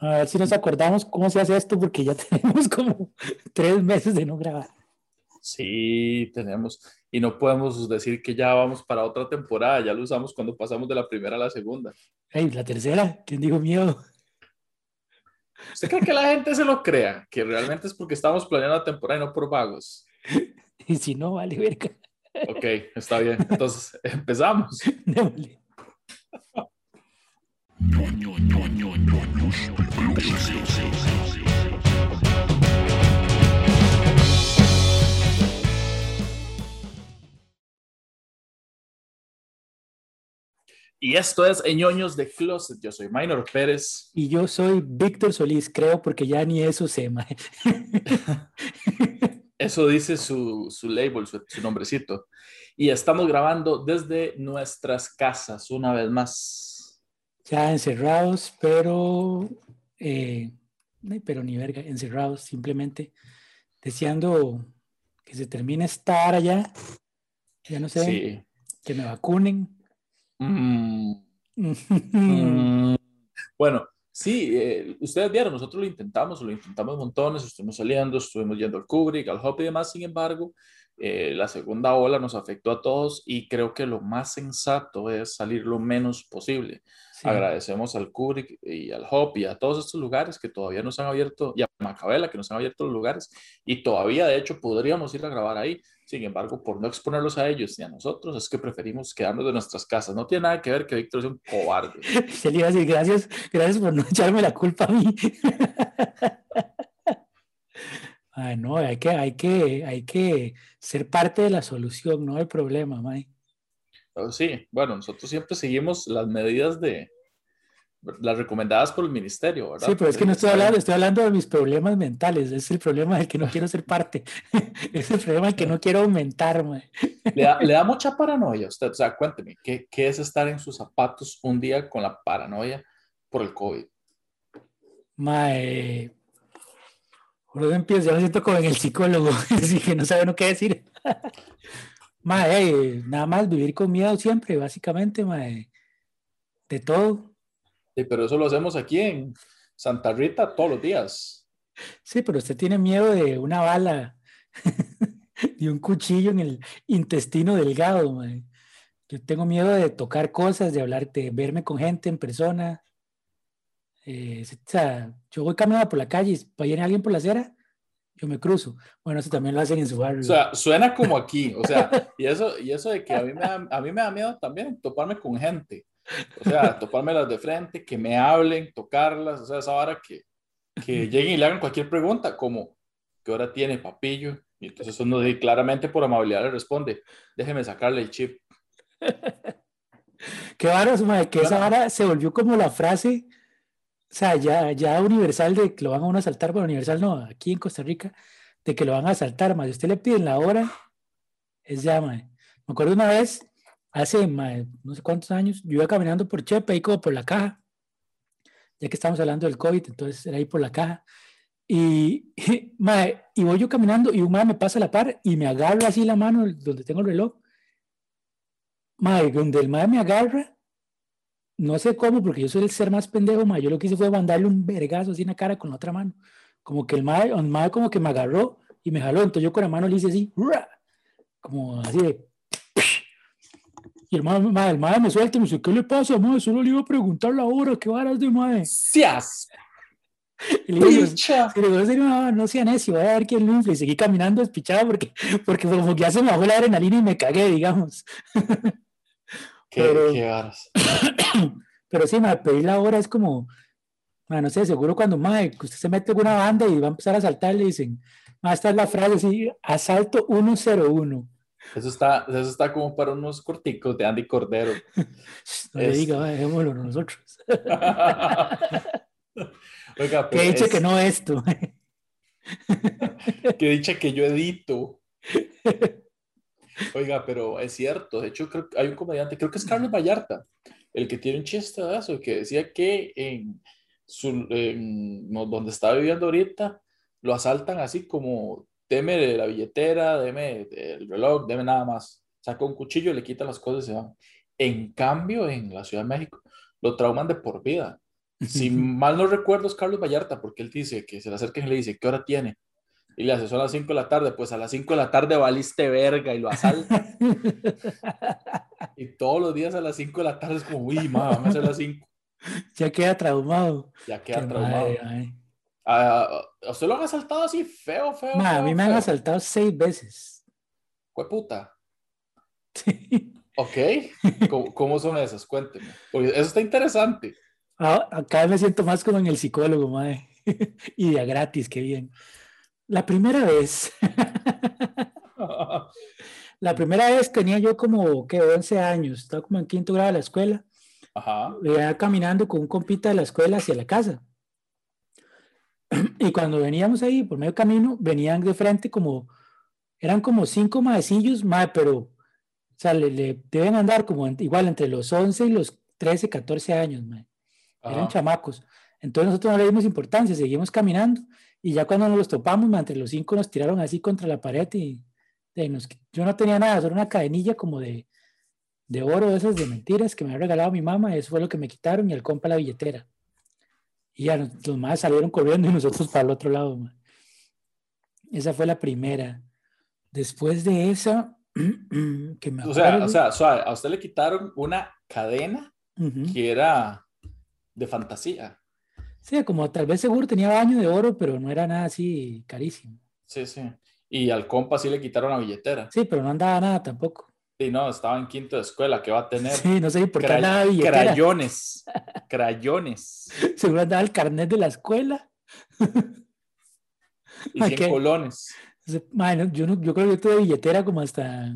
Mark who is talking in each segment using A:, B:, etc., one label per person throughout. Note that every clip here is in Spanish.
A: A ver si nos acordamos cómo se hace esto, porque ya tenemos como tres meses de no grabar.
B: Sí, tenemos. Y no podemos decir que ya vamos para otra temporada. Ya lo usamos cuando pasamos de la primera a la segunda.
A: Hey, la tercera, ¿quién dijo miedo?
B: ¿Usted cree que la gente se lo crea? Que realmente es porque estamos planeando la temporada y no por vagos.
A: Y si no, vale, verga.
B: Ok, está bien. Entonces, empezamos. Y esto es Ñoños de Closet. Yo soy Minor Pérez.
A: Y yo soy Víctor Solís, creo, porque ya ni eso sé, mae.
B: Eso dice su, su label, su, su nombrecito. Y estamos grabando desde nuestras casas una vez más.
A: Ya encerrados, pero. eh, pero ni verga, encerrados, simplemente deseando que se termine esta hora ya. Ya no sé,
B: Sí.
A: que me vacunen.
B: Mm, mm. Bueno, sí, eh, ustedes vieron, nosotros lo intentamos, lo intentamos montones, estuvimos saliendo, estuvimos yendo al Kubrick, al Hop y demás, sin embargo, eh, la segunda ola nos afectó a todos y creo que lo más sensato es salir lo menos posible.
A: Sí.
B: Agradecemos al Kubrick y al Hop y a todos estos lugares que todavía nos han abierto, y a Macabela que nos han abierto los lugares, y todavía de hecho podríamos ir a grabar ahí. Sin embargo, por no exponerlos a ellos ni a nosotros, es que preferimos quedarnos de nuestras casas. No tiene nada que ver que Víctor sea un cobarde.
A: Se le iba a decir gracias, gracias por no echarme la culpa a mí. Ay, no, hay que, hay que, hay que ser parte de la solución, no del problema, mae.
B: Pero sí, bueno, nosotros siempre seguimos las medidas de las recomendadas por el ministerio, ¿verdad?
A: Sí, pero es que no estoy hablando, estoy hablando de mis problemas mentales. Es el problema del que no quiero ser parte. Es el problema del que no quiero aumentar.
B: Le da, le da mucha paranoia a usted. O sea, cuénteme, ¿qué, ¿qué es estar en sus zapatos un día con la paranoia por el COVID?
A: Mae. Por empiezo, ya me siento como en el psicólogo, así que no sabe uno qué decir. Mae, nada más vivir con miedo siempre, básicamente, mae. De todo.
B: Sí, pero eso lo hacemos aquí en Santa Rita todos los días.
A: Sí, pero usted tiene miedo de una bala, de un cuchillo en el intestino delgado, mae. Yo tengo miedo de tocar cosas, de hablar, de verme con gente en persona. Eh, o sea, yo voy caminando por la calle y va a ir alguien por la acera, yo me cruzo. Bueno, eso también lo hacen en su barrio.
B: O sea, suena como aquí. O sea, y eso, y eso de que a mí, me da, a mí me da miedo también toparme con gente. O sea, topármelas de frente, que me hablen, tocarlas. O sea, esa vara que, que lleguen y le hagan cualquier pregunta, como, ¿qué hora tiene papillo? Y entonces uno claramente por amabilidad le responde, déjeme sacarle el chip.
A: Qué varas, mae, que esa vara se volvió como la frase, o sea, ya, ya universal de que lo van a uno a asaltar, bueno, universal no, aquí en Costa Rica, de que lo van a asaltar, mae. Si usted le piden la hora, es ya, mae. Me acuerdo una vez, hace, mae, no sé cuántos años, yo iba caminando por Chepe, ahí como por la caja, ya que estamos hablando del COVID, entonces era ahí por la caja. Y, mae, y voy yo caminando y un mae me pasa a la par y me agarra así la mano donde tengo el reloj. Mae, donde el mae me agarra, no sé cómo, porque yo soy el ser más pendejo, mae. Yo lo que hice fue mandarle un vergazo así en la cara con la otra mano. Como que el mae, el mae como que me agarró y me jaló. Entonces yo con la mano le hice así, como así de. Y el mae, mae, el mae me suelta y me dice, ¿qué le pasa, mae? Solo le iba a preguntar la hora, ¿qué varas de mae?
B: ¡Seas
A: Y le digo,
B: picha!
A: y le digo, "En serio, no, no sea necio, voy a ver quién lo infla. Y seguí caminando despichado porque, porque como que ya se me bajó la adrenalina y me cagué, digamos.
B: ¡Qué,
A: Pero-
B: qué!
A: Pero sí, pedir la hora es como, mae, no sé, seguro cuando que usted se mete en una banda y va a empezar a saltar, le dicen, mae, esta es la frase así, asalto 101.
B: Eso está, eso está como para unos corticos de Andy Cordero.
A: No le
B: Es-
A: diga, mae, dejémoslo nosotros.
B: Oiga,
A: Que
B: pero
A: dicho
B: es-
A: que no esto.
B: que dicha que yo edito. Oiga, pero es cierto. De hecho, creo que hay un comediante, creo que es Carlos Vallarta, el que tiene un chiste de eso, que decía que en, su, en donde está viviendo ahorita, lo asaltan así como, deme la billetera, deme el reloj, deme nada más. Saca un cuchillo, le quita las cosas y se van. En cambio, en la Ciudad de México, lo trauman de por vida. Si mal no recuerdo es Carlos Vallarta, porque él dice que se le acerca y le dice, ¿qué hora tiene? Y le hace, son las 5 de la tarde, pues a las 5 de la tarde valiste verga y lo asalta. y todos los días a las 5 de la tarde es como, uy, ma, vamos a hacer las 5.
A: Ya queda traumado.
B: Ya queda traumado. ¿A, usted lo han asaltado así feo, feo?
A: a mí me han asaltado seis veces.
B: ¿Qué puta? Sí. Ok. ¿Cómo, son esas? Cuénteme. Porque eso está interesante.
A: Ah, acá me siento más como en el psicólogo, madre. y de gratis, qué bien. La primera vez. la primera vez tenía yo como, ¿qué? 11 años. Estaba como en quinto grado de la escuela. Ajá. Venía caminando con un compita de la escuela hacia la casa. Y cuando veníamos ahí por medio camino, venían de frente como, eran como cinco maecillos, madre, pero, o sea, le, deben andar como igual entre los 11 y los 13, 14 años, madre. Eran chamacos. Entonces nosotros no le dimos importancia, seguimos caminando y ya cuando nos los topamos, entre los cinco nos tiraron así contra la pared y, yo no tenía nada, solo una cadenilla como de, de oro, de esas de mentiras que me había regalado mi mamá, eso fue lo que me quitaron y el compa la billetera. Y ya los más salieron corriendo y nosotros para el otro lado. Esa fue la primera. Después de esa, que
B: me o sea, o sea, a usted le quitaron una cadena que era de fantasía.
A: Sí, como tal vez seguro tenía baño de oro, pero no era nada así carísimo.
B: Sí, sí. Y al compa sí le quitaron la billetera.
A: Sí, pero no andaba nada tampoco.
B: Sí, no, estaba en quinto de escuela, ¿qué va a tener?
A: Sí, no sé por qué andaba billetera.
B: Crayones, crayones.
A: Seguro andaba el carnet de la escuela.
B: y 100 colones.
A: Bueno, yo, no, yo creo que yo tuve billetera como hasta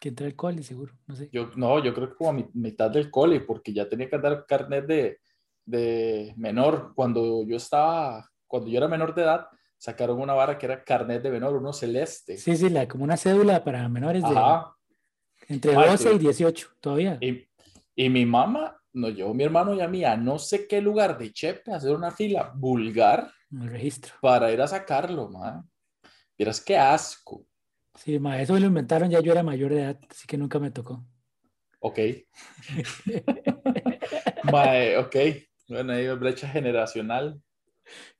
A: que entré al cole, seguro, no sé.
B: Yo, no, yo creo que como a mitad del cole, porque ya tenía que andar carnet de, de menor. Cuando yo estaba, cuando yo era menor de edad, sacaron una vara que era carnet de menor, uno celeste.
A: Sí, sí, la, como una cédula para menores de entre 12 y 18 todavía.
B: Y, y, mi mamá nos llevó mi hermano y a mí a no sé qué lugar de Chepe a hacer una fila vulgar.
A: El registro.
B: Para ir a sacarlo, ma. Miras qué asco.
A: Sí, ma, eso lo inventaron ya yo era mayor de edad, así que nunca me tocó.
B: Ok. ma, ok. Bueno, ahí brecha generacional.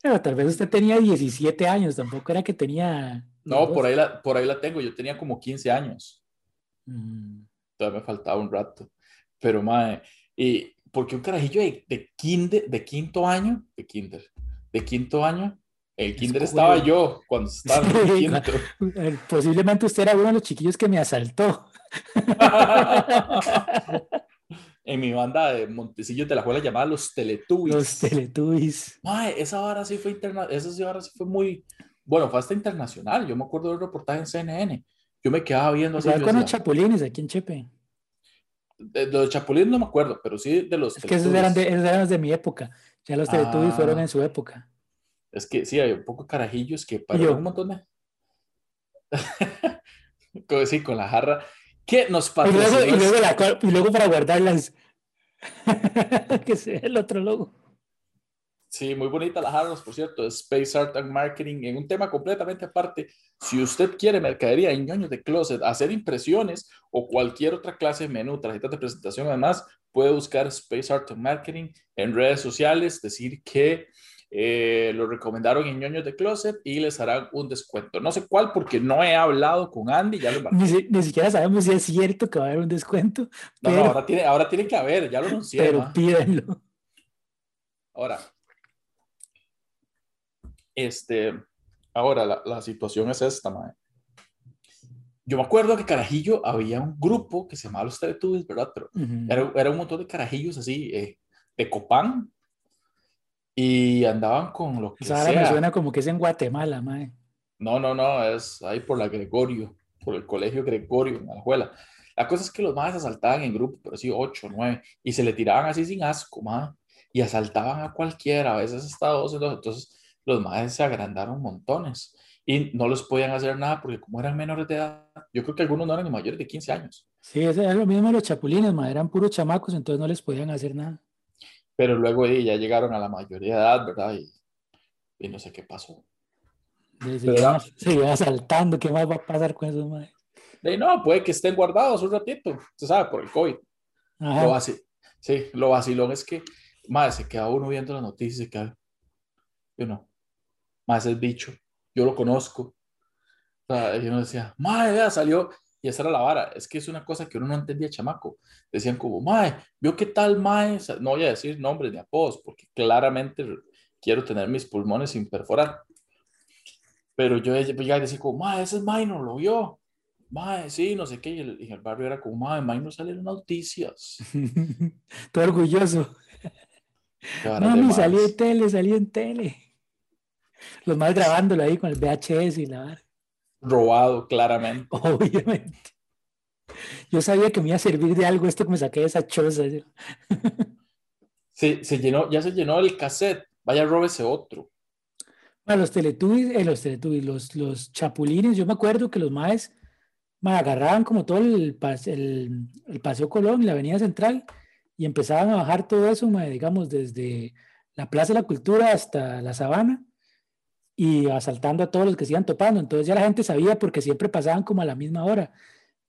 A: Pero tal vez usted tenía 17 años, tampoco era que tenía...
B: No, por ahí, la, por ahí la tengo, yo tenía como 15 años. Mm. Todavía me faltaba un rato. Pero, madre, y porque un carajillo de, de, de quinto año, de kinder, de quinto año, el kinder estaba yo cuando estaba en quinto.
A: Eh, posiblemente usted era uno de los chiquillos que me asaltó.
B: en mi banda de Montecillos de la escuela llamada Los Teletubbies.
A: Los Teletubbies.
B: Mae, esa vara sí fue interna esa vara sí fue muy, bueno, fue hasta internacional. Yo me acuerdo del reportaje en CNN. Yo me quedaba viendo
A: así. con los chapulines aquí en Chepe.
B: De, los chapulines no me acuerdo, pero sí de los
A: Es que esos eran de, esos eran de mi época. Ya los Teletubbies fueron ah. en su época.
B: Es que sí, hay un poco carajillos que para un montón de... sí, con la jarra. ¿Qué nos pasa?
A: Y luego, para guardarlas, que sea el otro logo.
B: Sí, muy bonita las armas, por cierto, Space Art and Marketing, en un tema completamente aparte. Si usted quiere mercadería en ñoños de closet, hacer impresiones o cualquier otra clase de menú, tarjetas de presentación, además, puede buscar Space Art and Marketing en redes sociales, decir que eh, lo recomendaron en ñoños de closet y les harán un descuento. No sé cuál porque no he hablado con Andy, ya lo
A: ni, siquiera sabemos si es cierto que va a haber un descuento.
B: No, no ahora, tiene, ahora tiene que haber, ya lo anuncié.
A: Pero pídenlo.
B: Ahora, este, ahora la, la situación es esta, mae. Yo me acuerdo que Carajillo había un grupo que se llamaba Los Teletubbies, ¿verdad? Pero era, era, un montón de carajillos así, eh, de Copán, y andaban con lo que
A: sea. Me suena como que es en Guatemala, mae.
B: No, no, no, es ahí por la Gregorio, por el colegio Gregorio, en Alajuela. La cosa es que los más asaltaban en grupo, pero sí, ocho, nueve, y se le tiraban así sin asco, mae, y asaltaban a cualquiera, a veces hasta dos, entonces los más se agrandaron montones y no los podían hacer nada porque como eran menores de edad, yo creo que algunos no eran ni mayores de 15 años.
A: Sí, es lo mismo los chapulines, mae, eran puros chamacos, entonces no les podían hacer nada
B: pero luego ya llegaron a la mayoría de edad, ¿verdad? Y, no sé qué pasó.
A: Se iba saltando, ¿qué más va a pasar con esos madres?
B: no, puede que estén guardados un ratito, se sabe, por el COVID. Lo sí, lo vacilón es que Madre, se queda uno viendo las noticias y se queda, yo no, más es bicho, yo lo conozco. O sea, y uno decía, madre, ya salió, y esa era la vara, es que es una cosa que uno no entendía, chamaco. Decían como, mae, ¿vio qué tal, mae? No voy a decir nombres de apodos, porque claramente quiero tener mis pulmones sin perforar. Pero yo ya decía como, mae, ese es mae, no lo vio. Mae, sí, no sé qué. Y el, el barrio era como, mae, mae, no salen noticias.
A: Todo orgulloso. Mami, salí en tele, salí en tele. Los más grabándolo ahí con el VHS y la vara
B: robado, claramente.
A: Obviamente. Yo sabía que me iba a servir de algo esto que me saqué de esa choza.
B: Se, se llenó, ya se llenó el cassette. Vaya, róbese otro.
A: A los teletubbies, eh, los teletubbies, los, los chapulines, yo me acuerdo que los maes me agarraban como todo el, el, el, Paseo Colón y la Avenida Central y empezaban a bajar todo eso, digamos, desde la Plaza de la Cultura hasta la Sabana y asaltando a todos los que se iban topando. Entonces ya la gente sabía porque siempre pasaban como a la misma hora.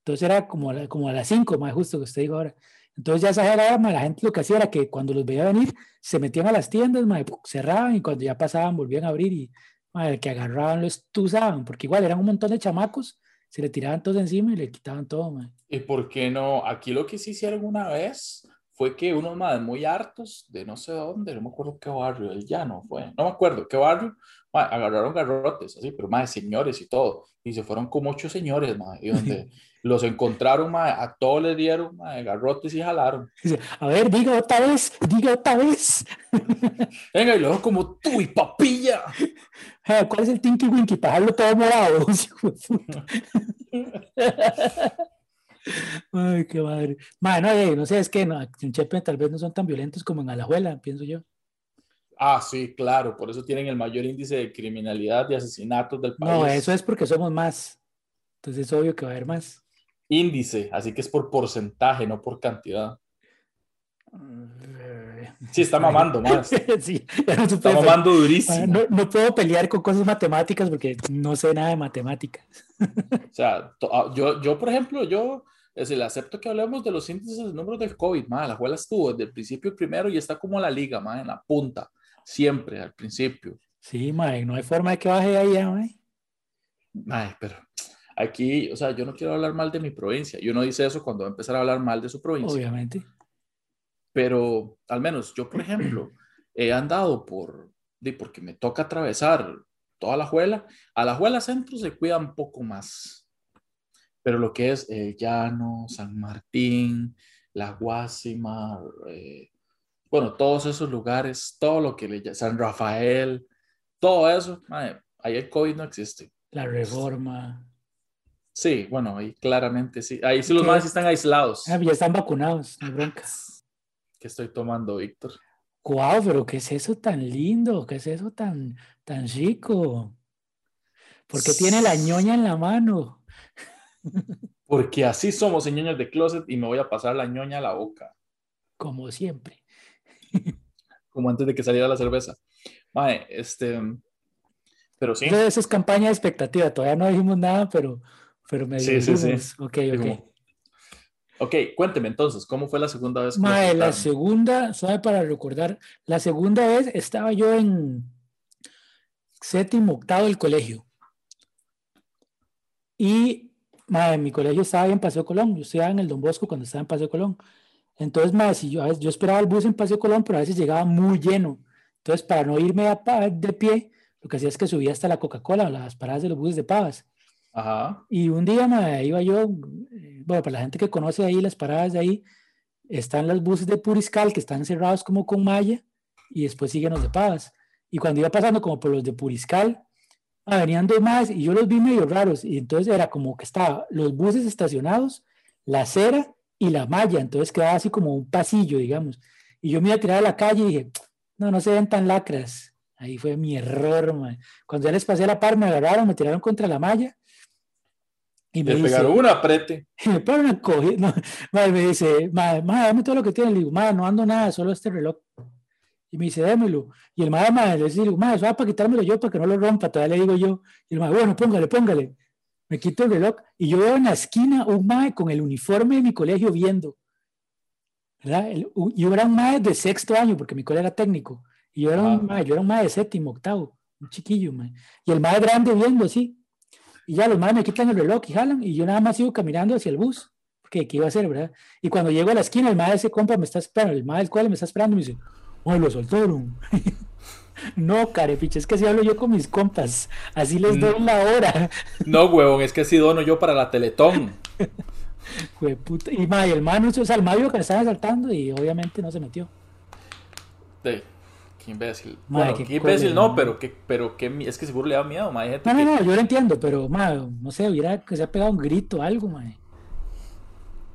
A: Entonces era como a, como a las 5, más justo que usted diga ahora. Entonces ya esa era la gente lo que hacía era que cuando los veía venir, se metían a las tiendas, cerraban y cuando ya pasaban volvían a abrir y el que agarraban lo estuzaban, porque igual eran un montón de chamacos, se le tiraban todos encima y le quitaban todo.
B: ¿Y por qué no? Aquí lo que sí hicieron una vez fue que unos más muy hartos de no sé dónde, no me acuerdo qué barrio, el llano fue, no me acuerdo qué barrio, agarraron garrotes, así, pero más señores y todo. Y se fueron como ocho señores, y donde los encontraron, a todos les dieron garrotes y jalaron.
A: A ver, diga otra vez, diga otra vez.
B: Venga, y luego como tú y papilla.
A: ¿Cuál es el Tinky Winky? Para dejarlo todo morado. Ay, qué madre. Bueno, no sé, es que no, en Chepe tal vez no son tan violentos como en Alajuela, pienso yo.
B: Ah, sí, claro, por eso tienen el mayor índice de criminalidad y asesinatos del país.
A: No, eso es porque somos más. Entonces es obvio que va a haber más.
B: Índice, así que es por porcentaje, no por cantidad. Sí, está mamando más. sí, está mamando durísimo.
A: No, no, puedo pelear con cosas matemáticas porque no sé nada de matemáticas.
B: o sea, ah, yo, yo, por ejemplo, yo es el acepto que hablemos de los índices de números del COVID, ma, la abuela estuvo desde el principio primero y está como la liga, ma, en la punta siempre al principio.
A: Sí, mae, no hay forma de que baje ahí, mae.
B: Mae, pero aquí, o sea, yo no quiero hablar mal de mi provincia. Y uno dice eso cuando va a empezar a hablar mal de su provincia.
A: Obviamente.
B: Pero al menos yo, por ejemplo, he andado por, de, porque me toca atravesar toda la Juela. A la Juela Centro se cuida un poco más. Pero lo que es el Llano, San Martín, La Guásima, eh, bueno, todos esos lugares, todo lo que le San Rafael, todo eso, ahí el COVID no existe.
A: La reforma.
B: Sí, bueno, ahí claramente sí. Ahí sí los más están aislados.
A: Ah, ya están vacunados, no broncas.
B: ¿Qué estoy tomando, Víctor?
A: Guau, pero ¿qué es eso tan lindo? ¿Qué es eso tan, tan rico? ¿Por qué tiene la ñoña en la mano?
B: Porque así somos ñoñas de closet y me voy a pasar la ñoña a la boca.
A: Como siempre.
B: como antes de que saliera la cerveza. Mae, este, pero sí.
A: Esa es campaña de expectativa, todavía no dijimos nada, pero, pero me
B: sí, sí, sí.
A: Ok, ok.
B: Ok, cuénteme entonces, ¿cómo fue la segunda vez?
A: Que Mae, la segunda, sabe para recordar, la segunda vez estaba yo en séptimo, octavo del colegio. Y mae, mi colegio estaba en Paseo Colón, yo estaba en el Don Bosco cuando estaba en Paseo Colón. Entonces, más, si yo, yo esperaba el bus en Paseo Colón, pero a veces llegaba muy lleno. Entonces, para no irme a, de pie, lo que hacía es que subía hasta la Coca-Cola, las paradas de los buses de Pavas.
B: Ajá.
A: Y un día me iba yo, eh, bueno, para la gente que conoce ahí las paradas de ahí, están los buses de Puriscal que están cerrados como con malla y después siguen los de Pavas. Y cuando iba pasando como por los de Puriscal, ah, venían dos más y yo los vi medio raros. Y entonces era como que estaba los buses estacionados, la acera y la malla, entonces quedaba así como un pasillo, digamos. Y yo me iba a tirar a la calle y dije, no, no se ven tan lacras. Ahí fue mi error, man. Cuando ya les pasé a la par, me agarraron, me tiraron contra la malla.
B: Y me pegaron un aprete.
A: me pegaron una cogida. me dice, madre, dame todo lo que tienes. Le digo, madre, no ando nada, solo este reloj. Y me dice, démelo. Y el madre, madre, le dice, madre, va para quitármelo yo para que no lo rompa. Todavía le digo yo. Y el madre, bueno, póngale, póngale me quito el reloj y yo veo en la esquina un mae con el uniforme de mi colegio viendo. ¿verdad? El- yo era un mae de sexto año, porque mi colega era técnico. Y yo era un
B: Ajá.
A: mae, yo era un mae de séptimo, octavo, un chiquillo, mae. Y el mae grande viendo así. Y ya los maes me quitan el reloj y jalan, y yo nada más sigo caminando hacia el bus. Porque ¿qué iba a hacer, verdad? Y cuando llego a la esquina, el mae de ese compa me está esperando, el mae del cual me está esperando y me dice, ¡ay, lo soltaron! no, carepiche, es que así hablo yo con mis compas. Así les doy
B: Mm.
A: la hora.
B: No, huevón, es que así dono yo para la Teletón.
A: Puta. Y mae, el mae, no, o sea, vio que le estaban asaltando y obviamente no se metió.
B: De, qué imbécil. Bueno,
A: qué
B: qué imbécil no, pero que, pero que es que seguro le da miedo, ma, hay gente
A: No, no,
B: que-
A: no, yo lo entiendo, pero mae, no sé, hubiera que se ha pegado un grito o algo, mae.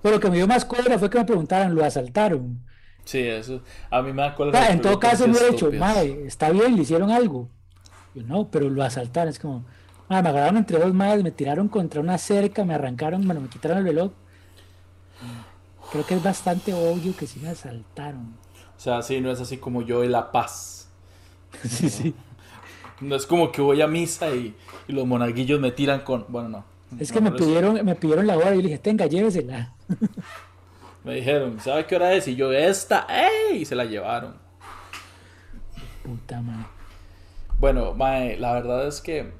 A: Pero lo que me dio más cólera fue que me preguntaran, ¿lo asaltaron?
B: Sí, eso. A mí me da
A: O
B: cólera.
A: sea, en todo caso, me hubiera dicho,
B: estúpidas.
A: mae, está bien, le hicieron algo. Yo, no, pero lo asaltaron. Es como, mae, me agarraron entre dos madres, me tiraron contra una cerca, me arrancaron, bueno, me quitaron el reloj. Creo que es bastante obvio que sí me asaltaron.
B: O sea, sí, no es así como yo y la paz.
A: sí, sí.
B: No es como que voy a misa y, y los monaguillos me tiran con. Bueno, no.
A: Es
B: No,
A: que me
B: no les-
A: pidieron, me pidieron la hora y yo le dije, tenga, llévesela.
B: Me dijeron, ¿sabe qué hora es? Y yo, esta, ¡ey! Y se la llevaron.
A: Puta madre.
B: Bueno, mae, la verdad es que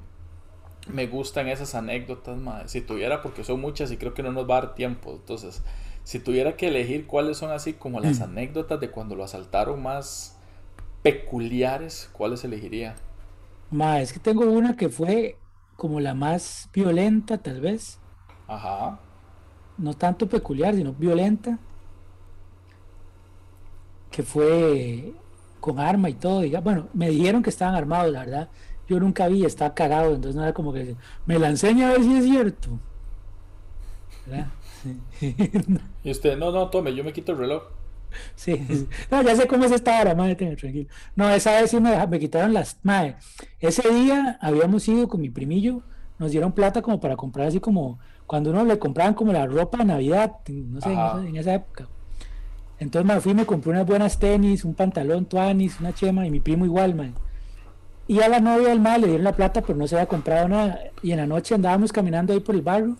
B: me gustan esas anécdotas, mae. Si tuviera, porque son muchas y creo que no nos va a dar tiempo. Entonces, si tuviera que elegir cuáles son así como las
A: Mm.
B: anécdotas de cuando lo asaltaron más peculiares, ¿cuáles elegiría?
A: Ma, es que tengo una que fue como la más violenta, tal vez.
B: Ajá.
A: No tanto peculiar, sino violenta. Que fue con arma y todo. Bueno, me dijeron que estaban armados, la verdad. Yo nunca vi, estaba cagado, entonces no era como que me la enseña a ver si es cierto. ¿Verdad?
B: Y usted, no, no, tome, yo me quito el reloj.
A: Sí, sí. no, ya sé cómo es esta hora, madre, tenga tranquilo. No, esa vez sí me, me quitaron las, madre, ese día habíamos ido con mi primillo, nos dieron plata como para comprar así como, cuando uno le compraban como la ropa de Navidad, no sé, en esa, en esa época. Entonces me fui y me compré unas buenas tenis, un pantalón tuanis, una chema, y mi primo igual, madre. Y a la novia del madre le dieron la plata, pero no se había comprado nada. Y en la noche andábamos caminando ahí por el barrio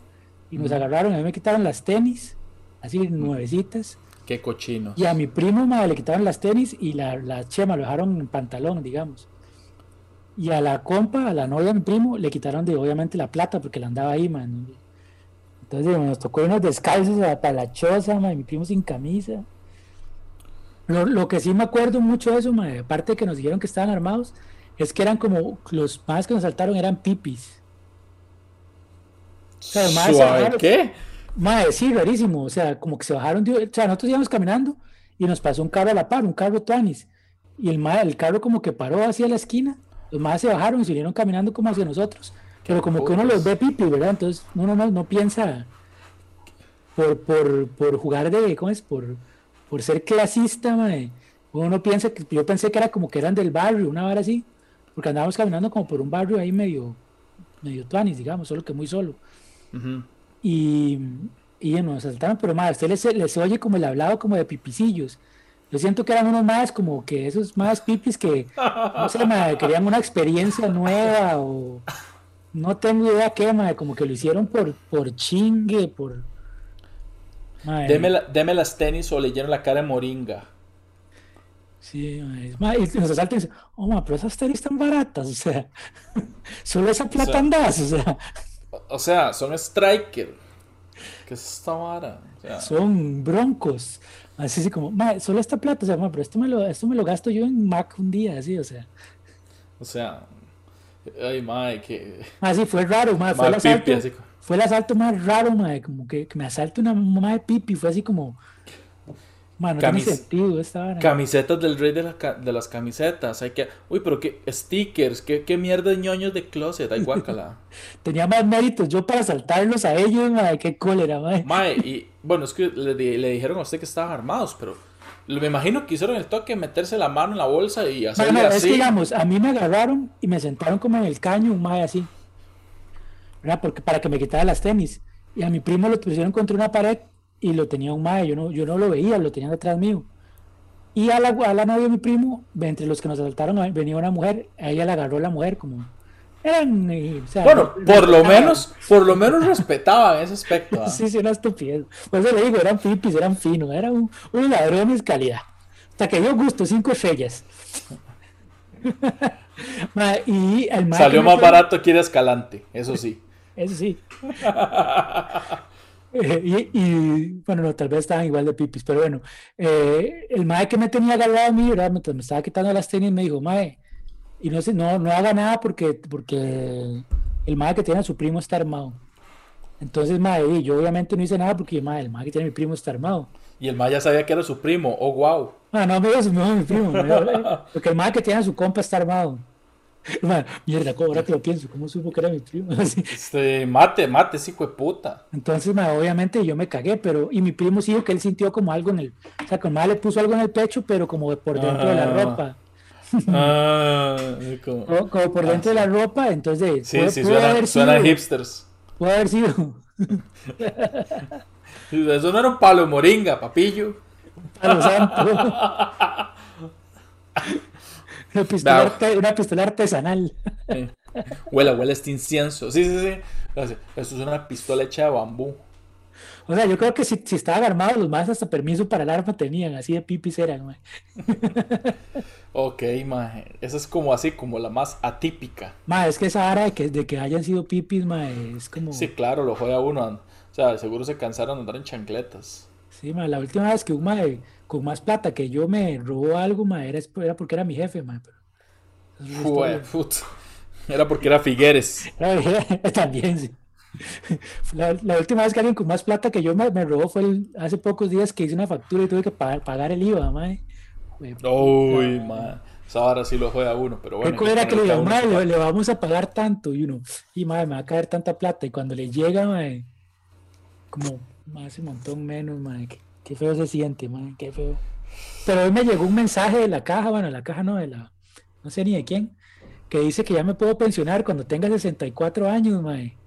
A: y nos
B: Ujú.
A: agarraron, a mí me quitaron las tenis, así nuevecitas.
B: Qué cochino.
A: Y a mi primo madre, le quitaron las tenis y la, la chema lo dejaron en pantalón, digamos. Y a la compa, a la novia de mi primo, le quitaron de obviamente la plata porque la andaba ahí, man. Entonces nos tocó irnos descalzos a- para la choza, man, mi primo sin camisa. Lo, lo que sí me acuerdo mucho de eso, man, aparte de que nos dijeron que estaban armados, es que eran como los más que nos saltaron eran pipis. sea, el mae se
B: Suave,
A: agarra-
B: ¿Qué?
A: Madre, sí, rarísimo. O sea, como que se bajaron de. O sea, nosotros íbamos caminando y nos pasó un carro a la par, un carro Tuanis. Y el, el carro como que paró hacia la esquina. Los más se bajaron y se vinieron caminando como hacia nosotros. Pero como que uno los ve pipi, ¿verdad? Entonces uno no, no piensa por, por, por jugar de. ¿Cómo es? Por, por ser clasista, mae. Uno no piensa que. Yo pensé que era como que eran del barrio, una hora así. Porque andábamos caminando como por un barrio ahí medio. medio Tuanis, digamos, solo que muy solo y, y nos asaltaron, pero más, usted les, les oye como el hablado como de pipicillos. Yo siento que eran unos más como que esos más pipis que, no sé, mae, querían una experiencia nueva o no tengo idea qué, mae, como que lo hicieron por, por chingue, por... mae,
B: Deme, la- deme las tenis o le lleno la cara de moringa.
A: Sí, mae, y nos asaltan y dicen, oh, mae, pero esas tenis están baratas, o sea, solo esa plata
B: sea,
A: andas, o sea,
B: O- O sea, son striker. ¿Qué es esta vara? O sea,
A: son broncos. Así, así como, "Mae, solo esta plata, o sea, mae, pero esto me, lo, esto me lo gasto yo en Mac un día, así, o sea.
B: o sea, ay, madre, que.
A: Así fue raro, mae, fue el
B: pipi,
A: asalto,
B: así
A: fue el asalto más raro, mae, como que, que me asalte una mamá de pipi, fue así como, no
B: Camis-
A: tiene sentido esta vara.
B: Camisetas del rey de, la ca- de las camisetas. Hay que. Uy, pero qué. Stickers. ¿Qué, qué mierda de ñoños de closet? Ay, guácala.
A: Tenía más méritos yo para asaltarlos a ellos, mae, qué cólera, mae.
B: Mae, y bueno, es que le, di- le dijeron a usted que estaban armados, pero me imagino que hicieron el toque, meterse la mano en la bolsa y hacerle
A: no, es que
B: así.
A: digamos, a mí me agarraron y me sentaron como en el caño, un mae así, ¿verdad? Porque para que me quitara las tenis. Y a mi primo lo pusieron contra una pared y lo tenía un mae, yo no, yo no lo veía, lo tenían detrás mío. Y a la, a la novia de mi primo, entre los que nos asaltaron, venía una mujer, a ella la agarró la mujer, como eran, eh, o sea,
B: Bueno,
A: no-
B: por lo menos, por lo menos respetaban ese aspecto. ¿ah?
A: Sí, sí, una estupidez. Por eso le digo, eran pipis, eran finos, eran un, unos ladrones calidad. Hasta que dio gusto, cinco estrellas. Y el
B: Salió más
A: fue-
B: barato que ir a Escalante, eso sí.
A: Eso sí. Eh, y, y, bueno, no, tal vez estaban igual de pipis, pero bueno, eh, el mae que me tenía agarrado a mí, ¿verdad? Mientras me estaba quitando las tenis, me dijo, mae, y no, sé, no, no haga nada porque, porque el mae que tiene a su primo está armado. Entonces, y yo obviamente no hice nada porque, mae, el mae que tiene a mi primo está armado.
B: Y el Maya sabía que era su primo, oh wow.
A: Ah, no, me dijo, no, mi primo, porque el mae que tiene a su compa está armado. Mae, mierda, ¿cómo- ahora que lo pienso, ¿cómo supo que era mi primo? Así.
B: Este, mate, mate, hijo de puta.
A: Entonces, ma, obviamente yo me cagué, pero, y mi primo sí dijo que él sintió como algo en el, o sea, que el ma le puso algo en el pecho, pero como por dentro de la
B: Ah.
A: ropa,
B: Ah, como-
A: como, como por dentro de la ropa, entonces,
B: Sí,
A: puede-
B: sí,
A: puede
B: suena,
A: haber
B: suena
A: sido,
B: hipsters.
A: puede haber sido,
B: Eso no era un palo moringa, papillo.
A: palo santo. Una pistola, una artesanal.
B: Eh, Huela, huele este incienso. Sí, sí, sí. Esto es una pistola hecha de bambú.
A: O sea, yo creo que si, si estaban armados, los más hasta permiso para el arma tenían, así de pipis eran, ma.
B: Ok, maje. Esa es como así, como la más atípica.
A: Ma, es que esa vara de que, de que hayan sido pipis, ma, es como...
B: Sí, claro, lo juega uno. O sea, seguro se cansaron de andar en chancletas.
A: Sí, ma, la última vez que un mae con más plata que yo me robó algo, ma, era, era porque era mi jefe, ma, pero... eso es otra
B: Jue,
A: historia.
B: put. Era porque era Figueres.
A: También, sí. La, la última vez que alguien con más plata que yo me, me robó fue el- hace pocos días que hice una factura y tuve que pagar, pagar el IVA, mae.
B: Uy, man. Esa vara sí lo juega uno, pero bueno.
A: ¿Qué era que le mae, le, vamos a pagar tanto? Y uno, y mae, me va a caer tanta plata. Y cuando le llega, mae, como más un montón menos, mae. Qué, qué feo se siente, mae, qué feo. Pero hoy me llegó un mensaje de la caja, bueno, la caja no, de la, no sé ni de quién, que dice que ya me puedo pensionar cuando tenga 64 años, mae.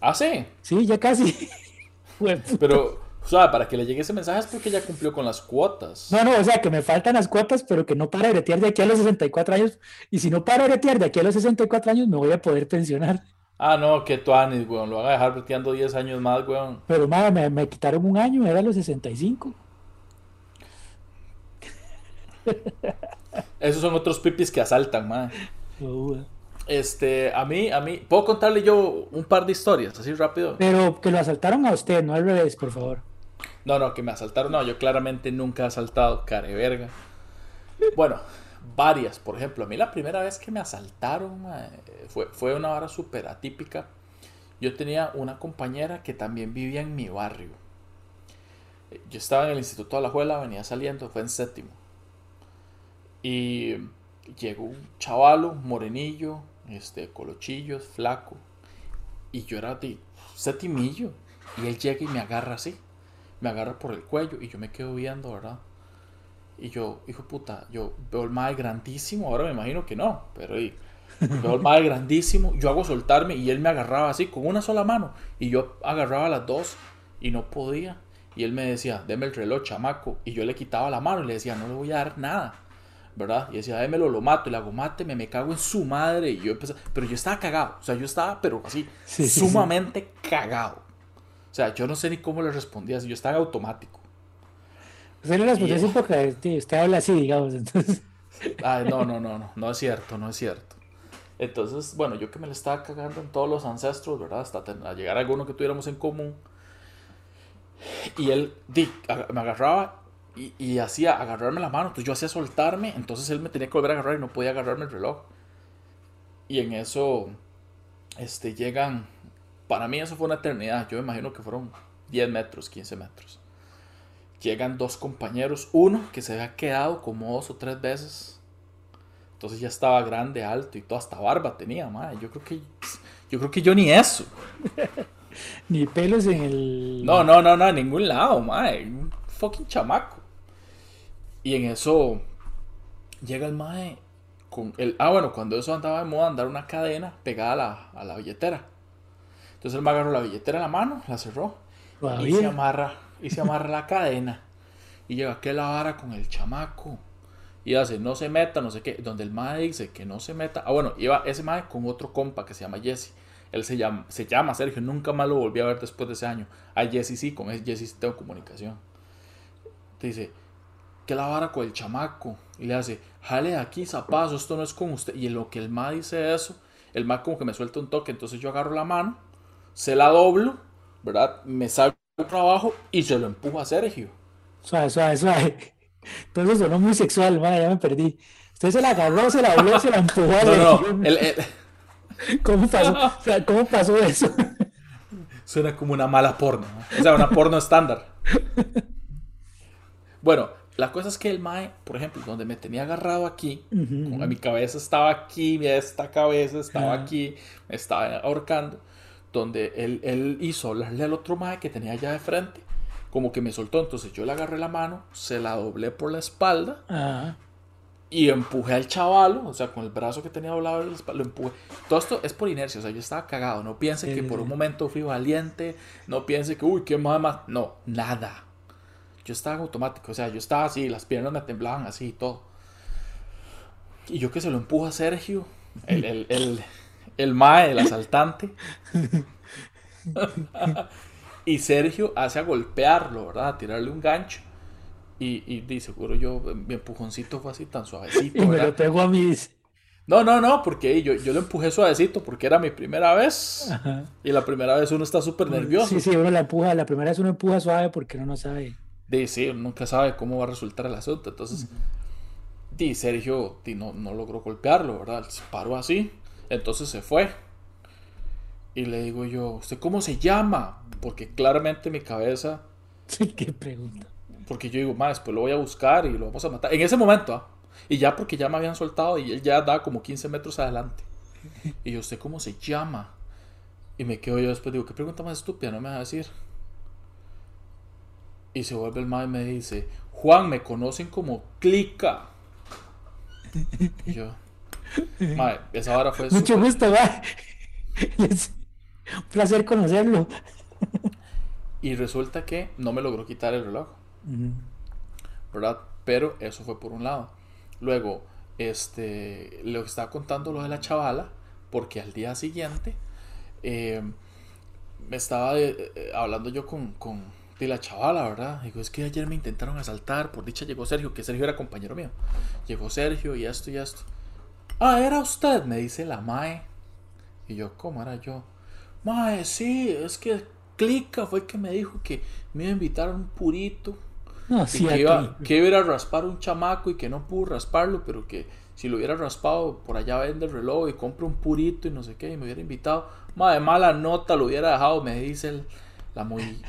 B: Ah, sí.
A: Sí, ya casi.
B: Pero, o sea, para que le llegue ese mensaje es porque ya cumplió con las cuotas.
A: No, no, o sea, que me faltan las cuotas, pero que no para de bretear de aquí a los 64 años. Y si no paro de bretear de aquí a los 64 años, me voy a poder pensionar.
B: Ah, no, que tú Anis, weón. Lo van a dejar breteando 10 años más, weón.
A: Pero, madre, me, me quitaron un año, era los 65.
B: Esos son otros pipis que asaltan, man.
A: Oh,
B: Este, a mí, a mí, ¿puedo contarle yo un par de historias, así rápido?
A: Pero que lo asaltaron a usted, no al revés, por favor.
B: No, no, que me asaltaron. No, yo claramente nunca he asaltado, care verga. Bueno, varias. Por ejemplo, a mí la primera vez que me asaltaron fue, fue una hora súper atípica. Yo tenía una compañera que también vivía en mi barrio. Yo estaba en el Instituto de la Juela, venía saliendo, fue en séptimo. Y llegó un chavalo, morenillo, este, colochillos, flaco. Y yo era de septimillo. Y él llega y me agarra así. Me agarra por el cuello y yo me quedo viendo, ¿verdad? Y yo, hijo puta, yo veo el mae grandísimo, ahora me imagino que no, pero y, veo el mae grandísimo, yo hago soltarme y él me agarraba así con una sola mano y yo agarraba las dos y no podía. Y él me decía, deme el reloj, chamaco. Y yo le quitaba la mano y le decía, no le voy a dar nada. ¿Verdad? Y decía, démelo, lo mato. Y le hago, máteme, me cago en su madre. Y yo empecé, pero yo estaba cagado. O sea, yo estaba, pero así,
A: Sí, sí, sí.
B: sumamente cagado. O sea, yo no sé ni cómo le respondía. Yo estaba automático.
A: Usted le respondió así porque usted habla así, digamos. Entonces,
B: Ay, no, no, no, no, no es cierto, no es cierto. Entonces, bueno, yo que me le estaba cagando en todos los ancestros, ¿verdad? Hasta a llegar a alguno que tuviéramos en común. Y él di, me agarraba y, y hacía agarrarme la mano. Entonces yo hacía soltarme. Entonces él me tenía que volver a agarrar y no podía agarrarme el reloj. Y en eso, este, llegan. Para mí eso fue una eternidad. Yo me imagino que fueron 10 metros, 15 metros. Llegan dos compañeros. Uno que se había quedado como dos o tres veces. Entonces ya estaba grande, alto y todo, hasta barba tenía, madre. Yo creo que. Yo creo que yo ni eso.
A: ni pelos en el.
B: No, no, no, no, en ningún lado, mae. Un fucking chamaco. Y en eso llega el mae con el. Ah, bueno, cuando eso andaba de moda, andar una cadena pegada a la, a la billetera. Entonces él me agarró la billetera en la mano, la cerró. Y se amarra, y se amarra la cadena. Y llega aquel la vara con el chamaco. y hace no se meta, no sé qué, donde el mae dice que no se meta. Ah, bueno, iba ese mae con otro compa que se llama Jesse. Él se llama, se llama Sergio, nunca más lo volví a ver después de ese año. A Jesse sí, con ese Jesse sí tengo comunicación. Te dice, ¿qué la vara con el chamaco? Y le hace, jale de aquí, zapazo, esto no es con usted. Y en lo que el mae dice eso, el mae como que me suelta un toque, entonces yo agarro la mano, se la doblo, ¿verdad? Me salgo trabajo y se lo empujo a Sergio.
A: Suave, suave, suave. Eso sonó muy sexual, madre, ya me perdí. Usted se la agarró, se la dobló, se la empujó.
B: No, no, el, el...
A: ¿Cómo, pasó? O sea, ¿Cómo pasó eso?
B: Suena como una mala porno, ¿no? o sea, una porno estándar. Bueno, la cosa es que el Mae, por ejemplo, donde me tenía agarrado aquí, uh -huh. mi cabeza estaba aquí, esta cabeza estaba uh -huh. aquí, me estaba ahorcando, donde él, él hizo hablarle al otro Mae que tenía allá de frente, como que me soltó, entonces yo le agarré la mano, se la doblé por la espalda uh -huh. y empujé al chavalo, o sea, con el brazo que tenía doblado la espalda, lo empujé. Todo esto es por inercia, o sea, yo estaba cagado, no piense sí, que por un momento fui valiente, no piense que, uy, qué mamá, no, nada yo estaba automático, o sea, yo estaba así, las piernas me temblaban así y todo. Y yo que se lo empujo a Sergio, el, el, el, el mae, el asaltante. y Sergio hace a golpearlo, ¿verdad? A tirarle un gancho. Y, y, y seguro yo, mi empujoncito fue así tan suavecito.
A: Y me lo pegó a mí.
B: No, no, no, porque yo, yo lo empujé suavecito porque era mi primera vez. Ajá. Y la primera vez uno está súper nervioso.
A: Sí, sí, uno la empuja, la primera vez uno empuja suave porque uno no sabe
B: de sí, nunca sabe cómo va a resultar el asunto. Entonces, di, Sergio di, no, no logró golpearlo, ¿verdad? Se paró así, entonces se fue. Y le digo yo, ¿usted cómo se llama? Porque claramente mi cabeza.
A: Sí, qué pregunta.
B: Porque yo digo, más, pues lo voy a buscar y lo vamos a matar. En ese momento, ¿ah? Y ya porque ya me habían soltado y él ya da como 15 metros adelante. Y yo, ¿usted cómo se llama? Y me quedo yo después, digo, ¿qué pregunta más estúpida? No me va a decir. Y se vuelve el mae y me dice, Juan, me conocen como Clica. Y yo, mae, esa hora fue...
A: Mucho super... gusto, mae. Un placer conocerlo.
B: Y resulta que no me logró quitar el reloj. Uh -huh. ¿Verdad? Pero eso fue por un lado. Luego, este, lo que estaba contando lo de la chavala, porque al día siguiente eh, me estaba de, eh, hablando yo con, con de la chavala, ¿verdad? Digo, es que ayer me intentaron asaltar, por dicha llegó Sergio, que Sergio era compañero mío. Llegó Sergio y esto y esto. Ah, era usted, me dice la Mae. Y yo, ¿cómo era yo? Mae, sí, es que Clica fue el que me dijo que me iba a invitar a un purito.
A: No, sí,
B: que, iba, que iba a ir a raspar un chamaco y que no pudo rasparlo, pero que si lo hubiera raspado, por allá vende el reloj y compra un purito y no sé qué, y me hubiera invitado. Mae, de mala nota lo hubiera dejado, me dice el, la muy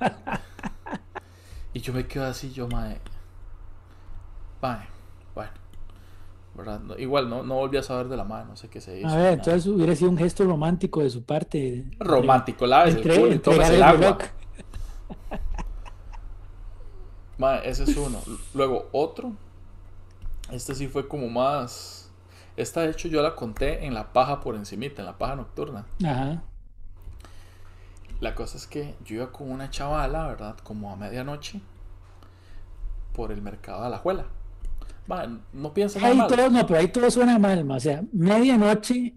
B: y yo me quedo así, yo, mae. Mae, bueno. ¿verdad? No, igual no, no volví a saber de la madre, no sé qué se hizo.
A: A ver, entonces hubiera sido un gesto romántico de su parte.
B: Romántico, la vez el culo y tomes el agua. Mae, ese es uno. Luego, otro. Este sí fue como más. Esta, de hecho, yo la conté en la paja por encimita, en la paja nocturna.
A: Ajá.
B: La cosa es que yo iba con una chavala, ¿verdad? Como a medianoche por el mercado de la Juela. Man, no piensa
A: ahí
B: mal.
A: Todo, no, pero ahí todo suena mal, ma. o sea, medianoche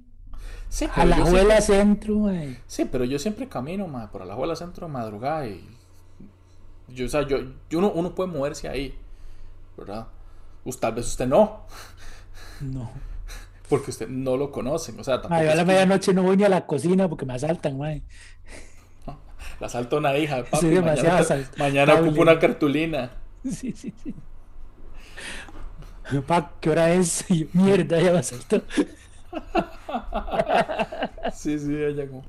B: sí,
A: a la Juela
B: siempre,
A: Centro. Man.
B: Sí, pero yo siempre camino ma, por la Juela Centro de madrugada y yo, o sea, yo, yo uno, uno puede moverse ahí, ¿verdad? Pues, tal vez usted no.
A: No.
B: Porque usted no lo conocen, o sea,
A: tampoco. yo a la medianoche no voy ni a la cocina porque me asaltan, man.
B: La asalta una hija papi.
A: Sí, demasiado.
B: Mañana, mañana ocupo una cartulina.
A: Sí, sí, sí. Pa, ¿qué hora es? Y, mierda, ya me asaltó.
B: sí, sí, ella como.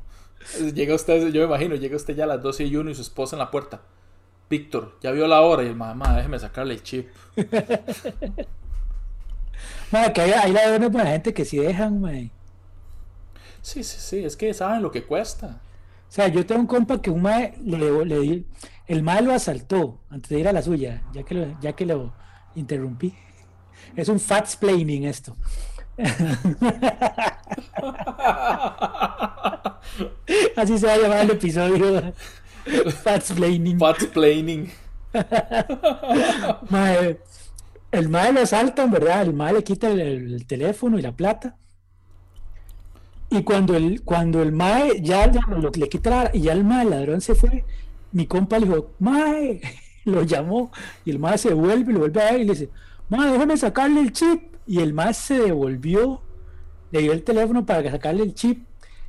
B: Llega usted, yo me imagino, llega usted ya a las 12 y 1 y su esposa en la puerta. Víctor, ya vio la hora y el mamá, déjeme sacarle el chip.
A: Madre, que hay, hay la de buena gente que sí dejan, madre.
B: Sí, sí, sí, es que saben lo que cuesta.
A: O sea, yo tengo un compa que un mae le, le, el mae lo asaltó antes de ir a la suya, ya que lo, ya que lo interrumpí. Es un fatsplaining esto. Así se va a llamar el episodio. Fatsplaining.
B: Fatsplaining.
A: mae, el mae lo asaltan, ¿verdad? El mae le quita el, el teléfono y la plata. Y cuando el, cuando el mae ya, ya lo, le quita y ya el mae, ladrón se fue, mi compa le dijo, mae, lo llamó, y el mae se vuelve, lo vuelve a ver y le dice, mae, déjame sacarle el chip. Y el mae se devolvió, le dio el teléfono para sacarle el chip,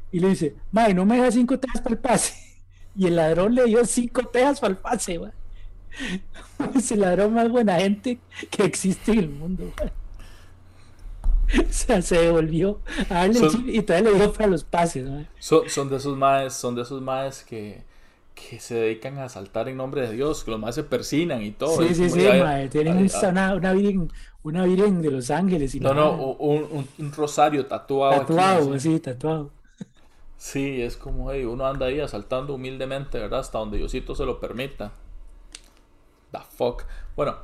A: y le dice, mae, no me deja cinco tejas para el pase. Y el ladrón le dio cinco tejas para el pase, mae. Es el ladrón más buena gente que existe en el mundo, mae. O sea, se devolvió a darle el
B: Son-
A: chip y todavía le dio para los pases.
B: Son, son de esos maes, son de esos maes que, que se dedican a saltar en nombre de Dios, que los maes se persinan y todo.
A: Sí, sí, sí,
B: ya-
A: Tienen
B: ay,
A: una, una virgen, una virgen de los ángeles y
B: No, no, un, un- un rosario tatuado.
A: tatuado, sí, tatuado.
B: Sí, es como, hey, uno anda ahí asaltando humildemente, ¿verdad? Hasta donde Diosito se lo permita. The fuck. Bueno,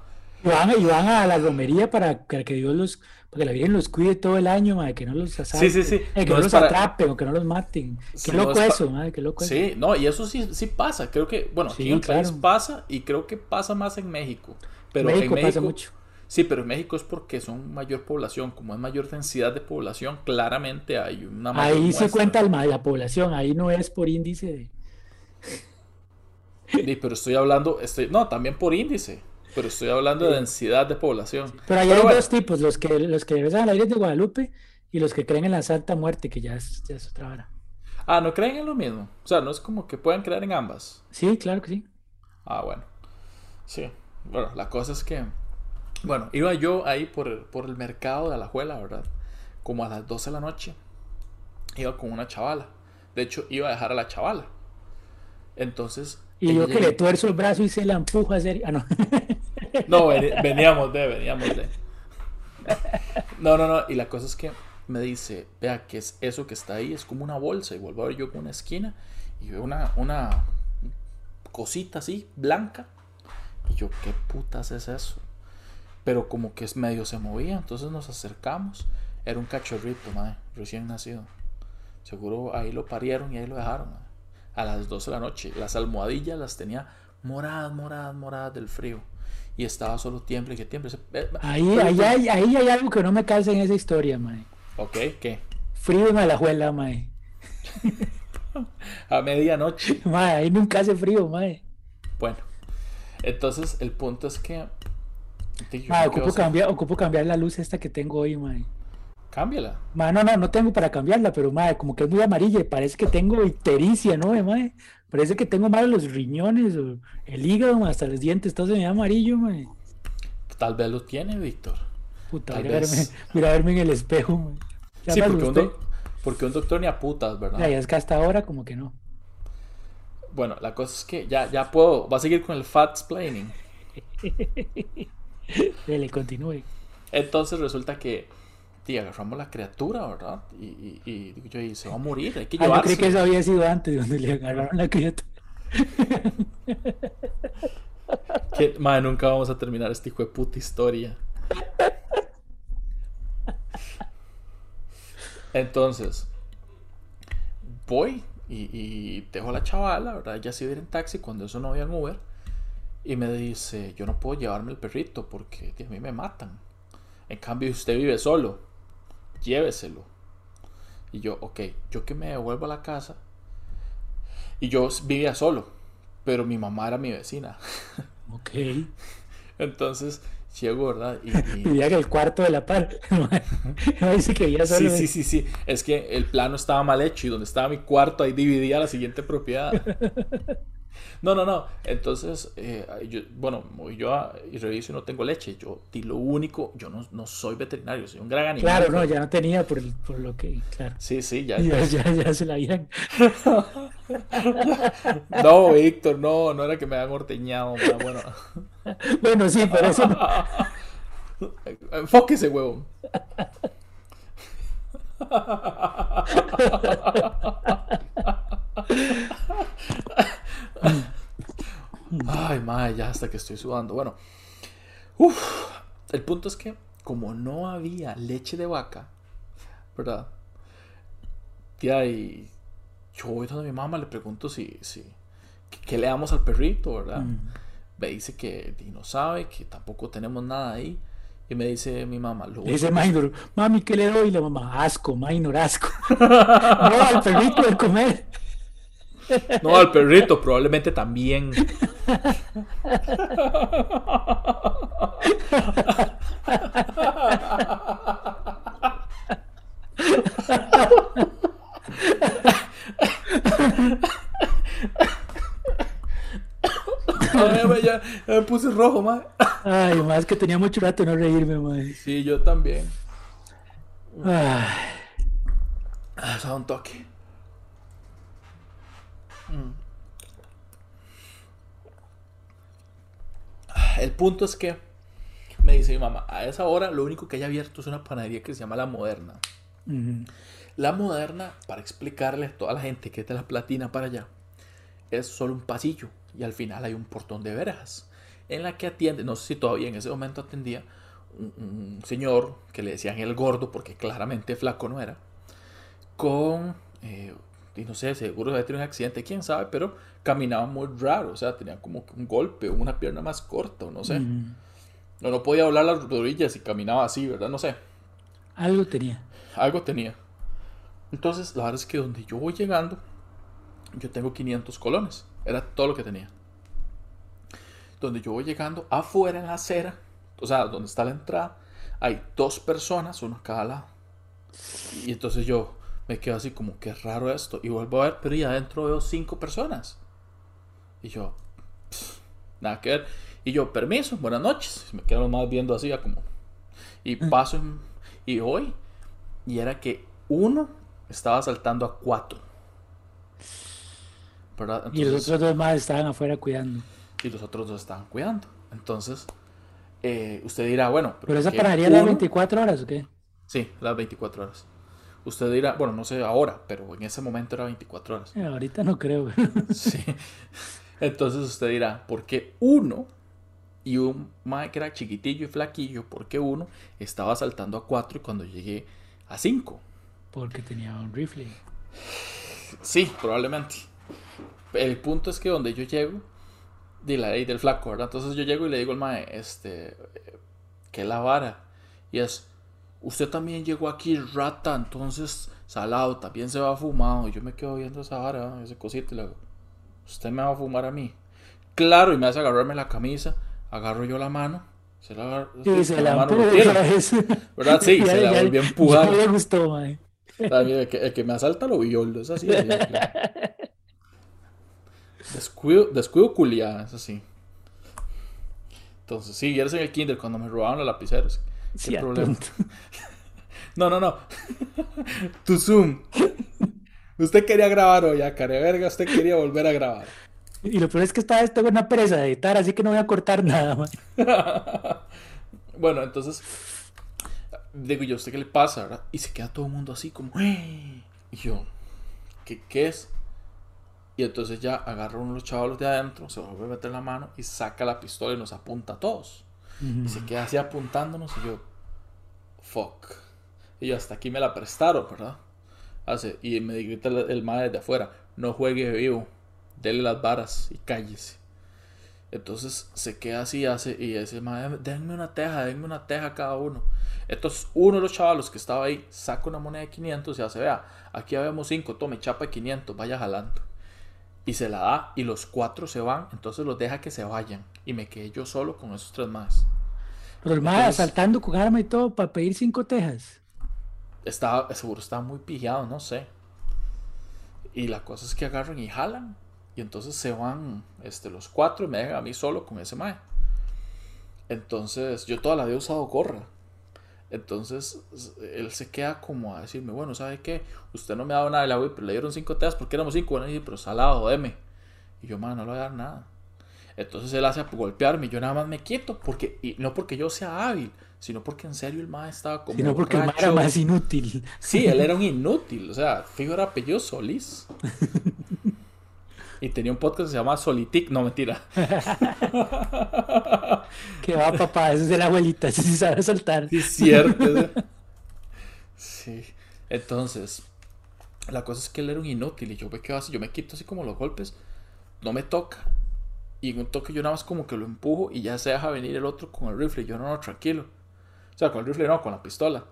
A: Y van, y van a la romería para que Dios los, para que la Virgen los cuide todo el año, mae, que no los asalten,
B: sí, sí.
A: eh, que
B: No
A: los
B: para-
A: atrapen o que no los maten.
B: Sí,
A: Qué
B: no
A: loco
B: es
A: eso, mae, qué loco eso.
B: sí, no, y eso sí, sí pasa. Creo que, bueno, aquí
A: Sí,
B: en el país pasa y creo que pasa más en México. Pero
A: México
B: en México
A: pasa mucho.
B: Sí, pero en México es porque son mayor población. Como es mayor densidad de población, claramente hay una mayor
A: Ahí se cuenta el, la población, ahí no es por índice de...
B: Sí, pero estoy hablando, estoy, no, también por índice, pero estoy hablando de densidad de población.
A: Pero
B: Pero
A: hay
B: bueno,
A: dos tipos, los que, los que rezan a la Virgen de Guadalupe y los que creen en la Santa Muerte, que ya es, ya es otra vara.
B: Ah, ¿no creen en lo mismo? O sea, no es como que puedan creer en ambas.
A: Sí, claro que sí.
B: Ah, bueno. Sí. Bueno, la cosa es que, bueno, iba yo ahí por el, por el mercado de Alajuela, ¿verdad? Como a las 12 de la noche. Iba con una chavala. De hecho, iba a dejar a la chavala. Entonces...
A: Y yo que le tuerzo el brazo y se la empujo a hacer... Ah, no.
B: No, veníamos de, veníamos de. No, no, no. Y la cosa es que me dice, vea, que es eso que está ahí? Es como una bolsa. Y vuelvo a ver yo con una esquina y veo una, una cosita así, blanca. Y yo, ¿qué putas es eso? Pero como que es medio se movía, entonces nos acercamos. Era un cachorrito, madre, recién nacido. Seguro ahí lo parieron y ahí lo dejaron. A las 12 de la noche. Las almohadillas las tenía moradas, moradas, moradas del frío. Y estaba solo tiemble que tiemble. Eh,
A: Ahí,
B: pero-
A: ahí, hay, ahí hay algo que no me calza en esa historia, mae.
B: Ok, ¿qué?
A: Frío en Alajuela, mae.
B: A medianoche.
A: Mae, ahí nunca hace frío, mae.
B: Bueno, entonces el punto es que. Dije, ¿yo
A: Mae, ocupo cambiar, ocupo cambiar la luz esta que tengo hoy, mae.
B: Cámbiala.
A: Mae, no, no, no tengo para cambiarla, pero mae, como que es muy amarilla parece que tengo ictericia, ¿no, mae? Parece que tengo mal los riñones o el hígado, hasta los dientes, todo se me da amarillo, mae.
B: Tal vez lo tiene, Víctor.
A: Puta,
B: Tal
A: voy a verme,
B: vez.
A: voy a verme en el espejo. Ya
B: Sí, porque un, porque doctor ni a putas, ¿verdad?
A: Ya, ya es que hasta ahora como que no.
B: Bueno, la cosa es que ya, ya puedo. Va a seguir con el fat planning.
A: Dele, continúe.
B: Entonces resulta que. Tía, agarramos la criatura, ¿verdad? Y, y, y digo yo, y se va a morir, hay que
A: Ah, yo
B: llevarse.
A: creí que eso había sido antes, donde le agarraron la criatura.
B: Que, madre, nunca vamos a terminar esta hijo de puta historia. Entonces, voy y, y dejo a la chavala, ¿verdad? Ella se iba a ir en taxi cuando eso no había en Uber. Y me dice, yo no puedo llevarme el perrito porque a mí me matan. En cambio, usted vive solo, lléveselo. Y yo, ok, yo que me devuelvo a la casa. Y yo vivía solo, pero mi mamá era mi vecina.
A: Ok.
B: Entonces llego, ¿verdad? Y, y-
A: Vivía en el cuarto de la par. No dice que vivía solo.
B: Sí, sí, sí, sí. Es que el plano estaba mal hecho y donde estaba mi cuarto ahí dividía la siguiente propiedad. No, no, no. Entonces, eh, yo, bueno, voy yo a- y reviso y no tengo leche. Yo, lo único, yo no, no soy veterinario, soy un gran animal.
A: Claro, no, ya no tenía por, el- por lo que, claro.
B: Sí, sí, ya.
A: Ya, ya, ya se la habían.
B: No, Víctor, no, no era que me habían orteñado. Bueno,
A: Bueno, sí, pero eso no.
B: enfóquese, huevón. Ay, madre, ya hasta que estoy sudando. Bueno, uf, el punto es que como no había leche de vaca, ¿verdad? Tía, y yo voy donde mi mamá, le pregunto si, si, ¿qué, le damos al perrito, ¿verdad?
A: Mm.
B: Me dice que no sabe, que tampoco tenemos nada ahí. Y me dice mi mamá, lo
A: Le dice Minor, mami, ¿qué le doy? Y la mamá, asco, Minor, asco. no, al perrito de comer.
B: No, al perrito probablemente también. Ay, ya, ya me puse rojo, madre.
A: Ay, más que tenía mucho rato de no reírme, madre.
B: Sí, yo también.
A: Ay,
B: Ah, eso da un toque. El punto es que me dice mi mamá, a esa hora lo único que hay abierto es una panadería que se llama La Moderna. La Moderna, para explicarle a toda la gente que es de la Platina para allá, es solo un pasillo y al final hay un portón de verjas en la que atiende, no sé si todavía en ese momento atendía, un, un señor que le decían el gordo porque claramente flaco no era, con, eh, y no sé, seguro había tenido un accidente, quién sabe, pero caminaba muy raro, o sea, tenía como un golpe o una pierna más corta, o no sé. No, no podía hablar las rodillas y caminaba así, ¿verdad? No sé.
A: Algo tenía.
B: Algo tenía. Entonces, la verdad es que donde yo voy llegando, yo tengo 500 colones. Era todo lo que tenía. Donde yo voy llegando, afuera en la acera, o sea, donde está la entrada, hay dos personas, uno a cada lado. Y entonces yo me quedo así como, qué raro esto. Y vuelvo a ver, pero y adentro veo cinco personas. Y yo, pff, nada que ver. Y yo, permiso, buenas noches. Me quedo más viendo así, ya como. Y paso en- y voy. Y era que uno estaba saltando a cuatro. ¿Verdad?
A: Y los
B: Entonces-
A: otros dos más estaban afuera cuidando.
B: y los otros dos estaban cuidando. Entonces, eh, usted dirá, bueno,
A: ¿Pero esa
B: ¿por qué
A: panadería era
B: uno?
A: 24 horas o qué?
B: Sí, las 24 horas. Usted dirá, bueno, no sé ahora, pero en ese momento era 24 horas.
A: Eh, ahorita no creo.
B: Sí. Entonces usted dirá, ¿por qué uno y un mae que era chiquitillo y flaquillo, por qué uno estaba saltando a cuatro y cuando llegué a cinco?
A: Porque tenía un rifle.
B: Sí, probablemente. El punto es que donde yo llego, de la ley del flaco, ¿verdad? Entonces yo llego y le digo al mae, este, eh, que la vara. Y es, usted también llegó aquí rata, entonces salado, también se va fumado. Y yo me quedo viendo esa vara, ese cosito, y le digo, usted me va a fumar a mí. Claro, y me hace agarrarme la camisa, agarro yo la mano, se la
A: Y se
B: con
A: la
B: mano. ¿Verdad? Sí, se la volvió a empujar.
A: Me gustó,
B: el, que, el que me asalta lo violo, es así. Descuido, descuido culiada, es así. Entonces, sí, eres en el kinder cuando me robaban los lapiceros. ¿Qué
A: Sí,
B: problema? No, no, no. tu Zoom. Usted quería grabar hoy, a care verga, usted quería volver a grabar.
A: Y lo peor es que esta vez tengo una pereza de editar, así que no voy a cortar nada, mae.
B: bueno, entonces, digo yo, ¿usted qué le pasa, verdad? Y se queda todo el mundo así como, "¡Ah!". y yo, ¿qué, qué es? Y entonces ya agarra uno de los chavalos de adentro, se vuelve a meter la mano y saca la pistola y nos apunta a todos. Y se queda así apuntándonos y yo, fuck. Y yo, hasta aquí me la prestaron, ¿verdad? Hace, y me grita el, el madre de afuera, no juegue vivo, dele las varas y cállese. Entonces se queda así, hace, y ese madre, denme una teja, denme una teja cada uno. Entonces uno de los chavalos que estaba ahí saca una moneda de 500 y hace, vea, aquí habíamos 5, tome chapa de 500, vaya jalando. Y se la da y los cuatro se van, entonces los deja que se vayan. Y me quedé yo solo con esos tres más.
A: Pero el
B: Entonces-
A: asaltando con arma y todo para pedir cinco tejas.
B: Estaba, seguro estaba muy pillado, no sé. Y la cosa es que agarran y jalan. Y entonces se van este, los cuatro y me dejan a mí solo con ese mae. Entonces, yo toda la vida he usado gorra. Entonces, él se queda como a decirme, bueno, ¿sabe qué? Usted no me ha dado nada de la güey, pero le dieron cinco teas porque éramos cinco. Bueno, y dice, pero salado, deme. Y yo, man, no le voy a dar nada. Entonces él hace golpearme y yo nada más me quieto. Porque, y no porque yo sea hábil, sino porque en serio el mae estaba como.
A: Sino porque el mae era
B: borracho.
A: más inútil.
B: Sí, él era un inútil, o sea, fijo era apellido Solís. Y tenía un podcast que se llama Solitic, no mentira.
A: Que va, papá, ese es de la abuelita, ese sí sabe saltar.
B: Sí, cierto. Sí. Entonces, la cosa es que él era un inútil y yo me quedo así, yo me quito así como los golpes, no me toca. Y en un toque yo nada más como que lo empujo y ya se deja venir el otro con el rifle. Y yo no, no, tranquilo. sea, con el rifle no, con la pistola.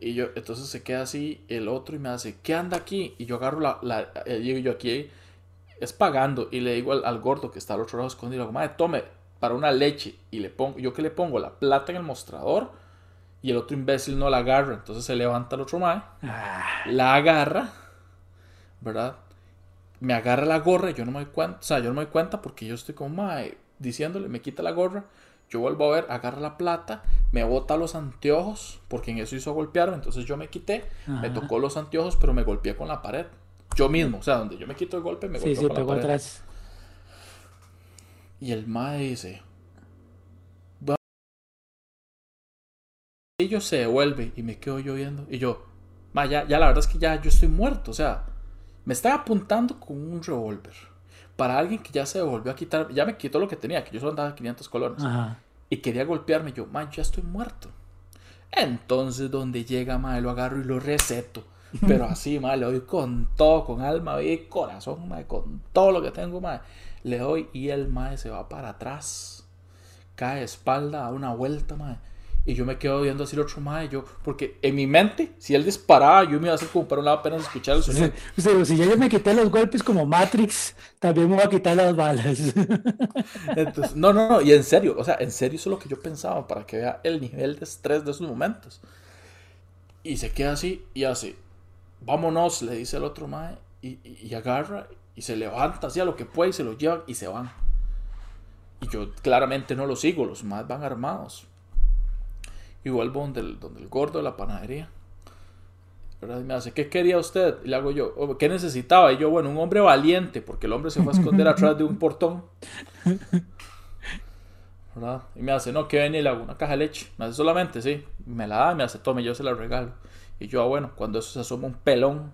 B: Y yo, entonces se queda así el otro y me hace, ¿qué anda aquí? Y yo agarro la, la eh, yo aquí, es pagando, y le digo al, gordo que está al otro lado escondido, digo, madre, tome para una leche, y le pongo, yo que le pongo la plata en el mostrador, y el otro imbécil no la agarra, entonces se levanta el otro madre,
A: Ah,
B: la agarra, ¿verdad? Me agarra la gorra y yo no me doy cuenta, o sea, yo no me doy cuenta porque yo estoy como, mae, diciéndole, me quita la gorra, yo vuelvo a ver, agarra la plata, me bota los anteojos, porque en eso hizo golpearme, entonces yo me quité, me tocó los anteojos, pero me golpeé con la pared. Yo mismo, o sea, donde yo me quito el golpe, me
A: sí,
B: golpeo
A: sí, pegó
B: pared.
A: atrás.
B: Y el mae dice, ellos se devuelve y me quedo yo viendo. Y yo, mae, ya, ya la verdad es que ya yo estoy muerto. O sea, me está apuntando con un revólver. Para alguien que ya se volvió a quitar, ya me quitó lo que tenía, que yo solo andaba 500 colones.
A: Ajá.
B: Y quería golpearme. Yo, mae, ya estoy muerto. Entonces, donde llega, mae, lo agarro y lo receto. Pero así, mae, le doy con todo, con alma, y corazón, mae, con todo lo que tengo, mae. Le doy y el mae se va para atrás. Cae de espalda, da una vuelta, mae. Y yo me quedo viendo así el otro mae. Yo, porque en mi mente, si él disparaba, yo me iba a hacer como para un lado apenas escuchar el sonido.
A: O sea, si ya yo me quité los golpes como Matrix, también me voy a quitar las balas.
B: Entonces, no, no, no, y en serio, o sea, en serio eso es lo que yo pensaba para que vea el nivel de estrés de esos momentos. Y se queda así y hace, vámonos, le dice el otro mae, y, y- y agarra y se levanta así a lo que puede y se lo llevan y se van. Y yo claramente no lo sigo, los más van armados. Y vuelvo donde el, donde el gordo de la panadería. ¿verdad? Y me hace, ¿qué quería usted? Y le hago yo, "Oh, ¿qué necesitaba? Y yo, bueno, un hombre valiente, porque el hombre se fue a esconder atrás de un portón. ¿verdad? Y me hace, no, que ven y le hago una caja de leche. Me hace solamente, sí. Me la da y me hace, tome, yo se la regalo. Y yo, ah, bueno, cuando eso se asoma un pelón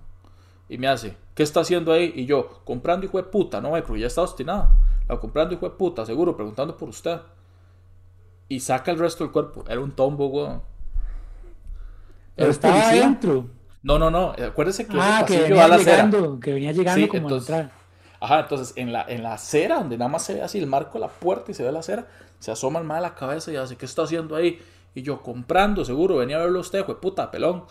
B: y me hace, ¿qué está haciendo ahí? Y yo, comprando hijo de puta, no, porque ya está obstinado. La comprando hijo de puta, seguro, preguntando por usted. Y saca el resto del cuerpo. Era un tombo, weón.
A: Pero estaba
B: policía.
A: adentro.
B: No, no, no. Acuérdese que
A: Ah, que
B: a
A: venía
B: la acera.
A: llegando, que venía llegando
B: Sí,
A: como
B: entonces-
A: a entrar.
B: Ajá, entonces en la, en la acera, donde nada más se ve así el marco de la puerta y se ve la acera, se asoma el mal a la cabeza y hace, ¿qué está haciendo ahí? Y yo, comprando, seguro, venía a verlo usted, fue puta, pelón.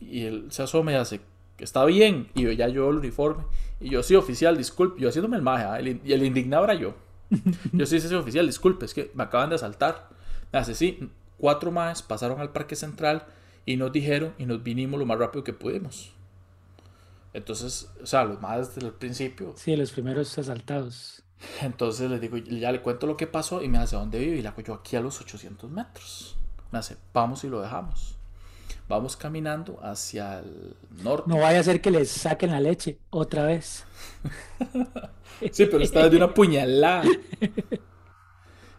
B: Y él se asoma y hace, está bien. Y yo ya yo el uniforme. Y yo, sí, oficial, disculpe. Yo haciéndome el maje, ah, el y el indignado era yo. Yo sí, sí, sí, oficial, disculpe, es que me acaban de asaltar. Me hace, sí, cuatro más pasaron al parque central y nos dijeron y nos vinimos lo más rápido que pudimos. Entonces, o sea, los más desde el principio.
A: Sí, los primeros asaltados.
B: Entonces le digo, ya le cuento lo que pasó y me hace, ¿dónde vive? Y le hago yo aquí a los 800 metros. Me hace, vamos y lo dejamos. Vamos caminando hacia el norte.
A: No vaya a ser que les saquen la leche otra vez.
B: Sí, pero esta vez de una puñalada.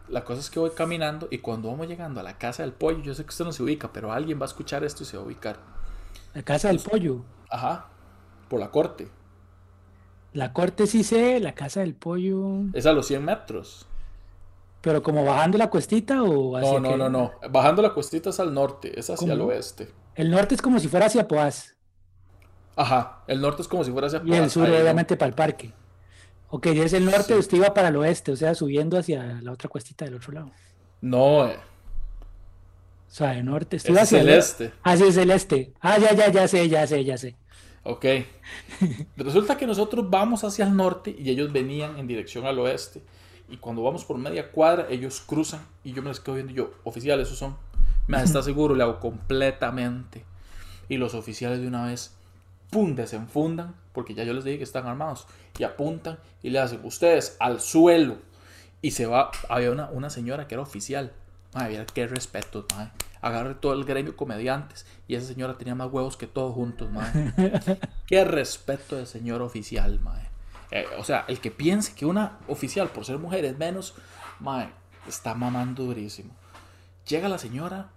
B: La cosa es que voy caminando y cuando vamos llegando a la casa del pollo, yo sé que usted no se ubica, pero alguien va a escuchar esto y se va a ubicar.
A: La casa del pollo.
B: Ajá, por la corte.
A: La corte sí sé, la casa del pollo.
B: Es a los 100 metros.
A: Pero como bajando la cuestita o hacia
B: No, no,
A: que-
B: no, no. Bajando la cuestita es al norte, es hacia el oeste.
A: El norte es como si fuera hacia Poás.
B: Ajá, el norte es como si fuera hacia
A: Y el
B: Poás,
A: sur,
B: ahí, ¿no?
A: obviamente, para el parque. Ok, es el norte,
B: Sí.
A: usted iba para el oeste, o sea, subiendo hacia la otra cuestita del otro lado.
B: No, eh,
A: O sea, el norte, iba
B: es
A: hacia
B: el
A: el
B: este.
A: Ah, sí, es el este. Ah, ya, ya, ya sé, ya sé, ya sé.
B: Ok. Resulta que nosotros vamos hacia el norte y ellos venían en dirección al oeste. Y cuando vamos por media cuadra, ellos cruzan y yo me les quedo viendo y yo, oficial, esos son. Me está seguro, le hago completamente. Y los oficiales de una vez, ¡pum!, desenfundan, porque ya yo les dije que están armados. Y apuntan y le hacen, ustedes al suelo. Y se va, había una, una señora que era oficial. Madre, qué respeto, madre. Agarre todo el gremio comediantes. Y esa señora tenía más huevos que todos juntos, madre. Qué respeto de señor oficial, mae. Eh, o sea, el que piense que una oficial por ser mujer es menos, mae, está mamando durísimo. Llega la señora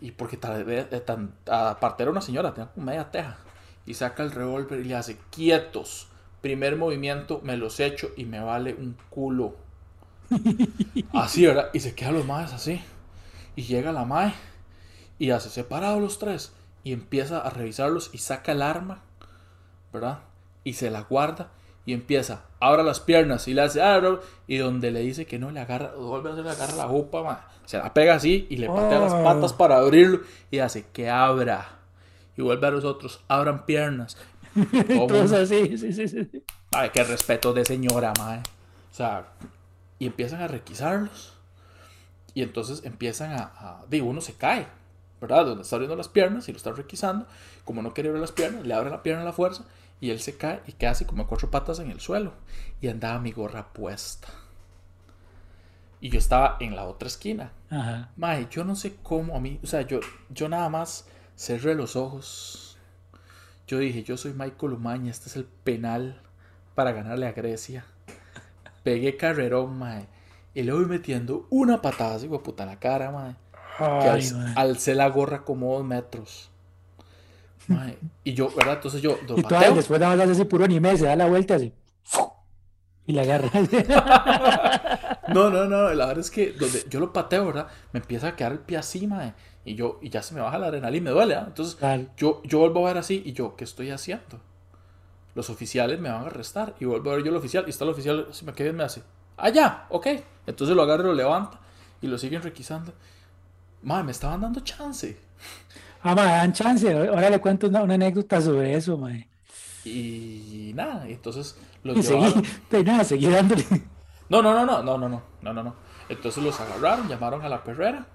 B: y, y porque tal vez, eh, tan, aparte era una señora, tenía como media teja, y saca el revólver y le hace quietos. Primer movimiento, me los echo y me vale un culo. Así, ¿verdad? Y se quedan los maes así. Y llega la mae y hace separados los tres y empieza a revisarlos y saca el arma, ¿verdad? Y se la guarda y empieza, abra las piernas y le hace, abra, y donde le dice que no, le agarra, vuelve a hacer, le agarra la jupa, ma, se la pega así y le patea las
A: Oh.
B: patas para abrirlo y hace que abra. Y vuelve a los otros, abran piernas. Mundo,
A: así, sí, sí, sí. sí.
B: Ay, qué respeto de señora, mae. O sea, y empiezan a requisarlos. Y entonces empiezan a, a- Digo, uno se cae, ¿verdad? Donde está abriendo las piernas y lo está requisando. Como no quiere abrir las piernas, le abre la pierna a la fuerza. Y él se cae y queda así como cuatro patas en el suelo. Y andaba mi gorra puesta. Y yo estaba en la otra esquina.
A: Ajá.
B: Mae, yo no sé cómo a mí, o sea, yo, yo nada más cerré los ojos. Yo dije, yo soy Michael Umaña, este es el penal para ganarle a Grecia. Pegué carrerón, mae. Y le voy metiendo una patada así, puta, en la cara, mae. Que
A: Ay,
B: al-
A: mae.
B: alcé la gorra como dos metros. Mae. Y yo, ¿verdad? Entonces yo lo
A: Y
B: pateo.
A: después nada más hace así puro anime, se da la vuelta así. Y la agarra.
B: No, no, no, la verdad es que donde yo lo pateo, ¿verdad? Me empieza a quedar el pie así, mae. Y yo, y ya se me baja la adrenalina y me duele, ¿ah? Entonces,
A: Tal.
B: yo, yo vuelvo a ver así y yo, ¿qué estoy haciendo? Los oficiales me van a arrestar. Y vuelvo a ver yo al oficial y está el oficial, se me queda me hace, ah, ya, ok. Entonces lo agarro y lo levanta y lo siguen requisando. Mae, me estaban dando chance.
A: Ah, mae, dan chance. Ahora le cuento una, una anécdota sobre eso, mae.
B: Y nada, entonces los
A: Y seguí,
B: llevaron.
A: de nada, seguí dándole.
B: No, no, no, no, no, no, no, no, no, no. Entonces los agarraron, llamaron a la perrera,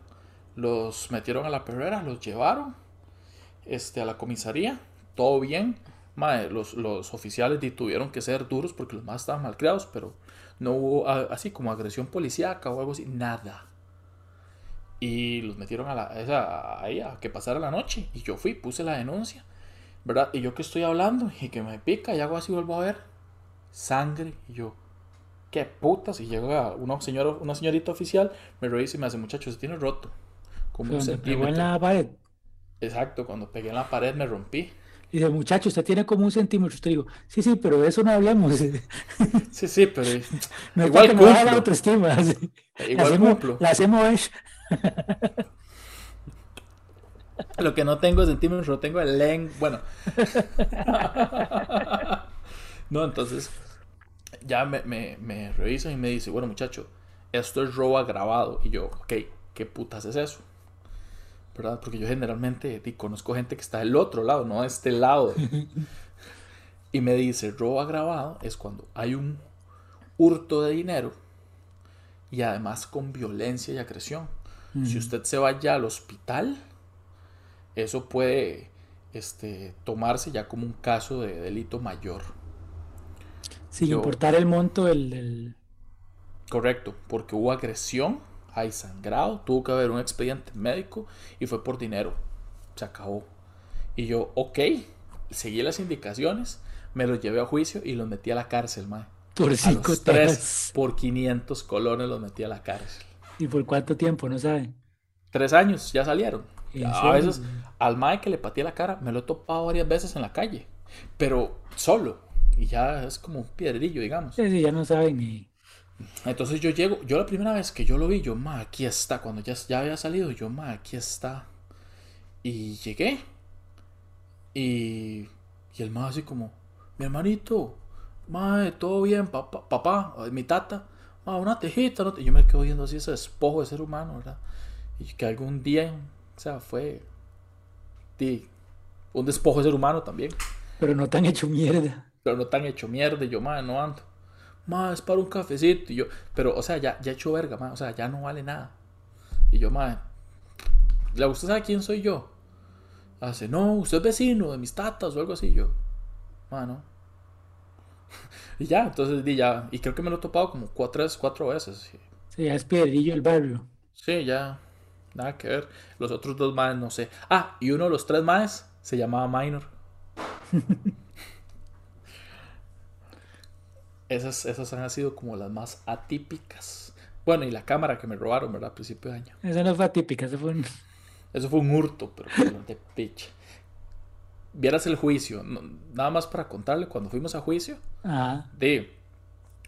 B: los metieron a la perrera, los llevaron este, a la comisaría, todo bien. Mae, los, los oficiales tuvieron que ser duros porque los más estaban malcriados, pero no hubo así como agresión policíaca o algo así, nada. Y los metieron a la, esa, ahí a que pasara la noche. Y yo fui, puse la denuncia, ¿verdad? Y yo que estoy hablando y que me pica y hago así, vuelvo a ver sangre. Y yo, qué putas. Y llega una, señora, una señorita oficial, me revisa y me hace, muchacho, se tiene roto. Como un
A: pegó en
B: centímetro.
A: la pared.
B: Exacto, cuando pegué en la pared me rompí.
A: Dice, muchacho, usted tiene como un centímetro. Usted digo, sí, sí, pero de eso no hablemos.
B: Sí, sí, pero
A: No
B: Igual
A: me baje la
B: cumplo.
A: autoestima. sí. La
B: igual
A: hacemos,
B: cumplo.
A: la hacemos es-
B: Lo que no tengo es centímetros, lo tengo el len. Bueno. no, entonces ya me, me, me revisan y me dice, bueno muchacho, esto es robo agravado. Y yo, ok, ¿qué putas es eso? ¿Verdad? Porque yo generalmente conozco gente que está del otro lado, no de este lado. y me dice, robo agravado es cuando hay un hurto de dinero y además con violencia y agresión. Si usted se va ya al hospital, eso puede este, tomarse ya como un caso de delito mayor.
A: sin
B: Yo-
A: importar el monto del, del-
B: Correcto, porque hubo agresión, hay sangrado, tuvo que haber un expediente médico y fue por dinero. Se acabó. Y yo, ok, seguí las indicaciones, me los llevé a juicio y los metí a la cárcel, mae.
A: por
B: A
A: cinco
B: los tres, por 500 colones los metí a la cárcel.
A: ¿Y por cuánto tiempo? No saben.
B: Tres años, ya salieron.
A: ¿En
B: A veces, al mae que le pateé la cara, me lo he topado varias veces en la calle, pero solo. Y ya es como un piedrillo, digamos.
A: Sí, sí, ya no saben ni.
B: Entonces yo llego, yo la primera vez que yo lo vi, yo, ma, aquí está. Cuando ya, ya había salido, yo, ma, aquí está. Y llegué. Y, y el ma así como, mi hermanito, ma, todo bien, papá, papá, mi tata, ma, una tejita. ¿no?". Y yo me quedo viendo así ese despojo de ser humano, ¿verdad? Y que algún día, o sea, fue un despojo de ser humano también
A: Pero no tan hecho mierda.
B: pero no tan hecho mierda. Yo, madre, no ando. Madre, es para un cafecito. Y yo, pero, o sea, ya, ya hecho verga, madre. O sea, ya no vale nada. Y yo, madre, ¿la usted sabe quién soy yo? Hace, no, usted es vecino de mis tatas o algo así. Yo, madre, no. y ya, entonces, di ya. Y creo que me lo he topado como cuatro, tres, cuatro veces. Y-
A: Sí, ya es piedrillo el barrio.
B: Sí, ya. Nada que ver. Los otros dos más, no sé. Ah, y uno de los tres más se llamaba Minor. esas, esas han sido como las más atípicas. Bueno, y la cámara que me robaron, ¿verdad? A principio de año.
A: Esa no fue atípica, esa fue un...
B: Eso fue un hurto, pero de pitch. Vieras el juicio. no- nada más para contarle, cuando fuimos a juicio,
A: Ajá.
B: de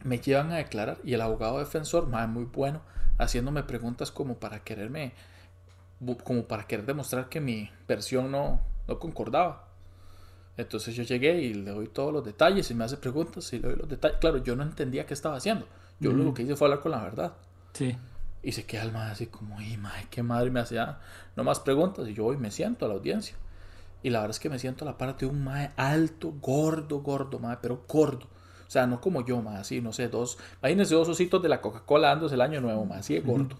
B: me llevan a declarar y el abogado defensor, mae, muy bueno, haciéndome preguntas como para quererme, como para querer demostrar que mi versión no, no concordaba. Entonces yo llegué y le doy todos los detalles y me hace preguntas y le doy los detalles. Claro, yo no entendía qué estaba haciendo. Yo lo que hice fue hablar con la verdad.
A: Sí.
B: Y se queda el madre así como, y madre, qué madre me hacía, no más preguntas. Y yo voy me siento a la audiencia. Y la verdad es que me siento a la parte de un mae alto, gordo, gordo, madre, pero gordo. O sea, no como yo, más así, no sé, dos. Imagínense dos ositos de la Coca-Cola dándose el año nuevo, más así de gordo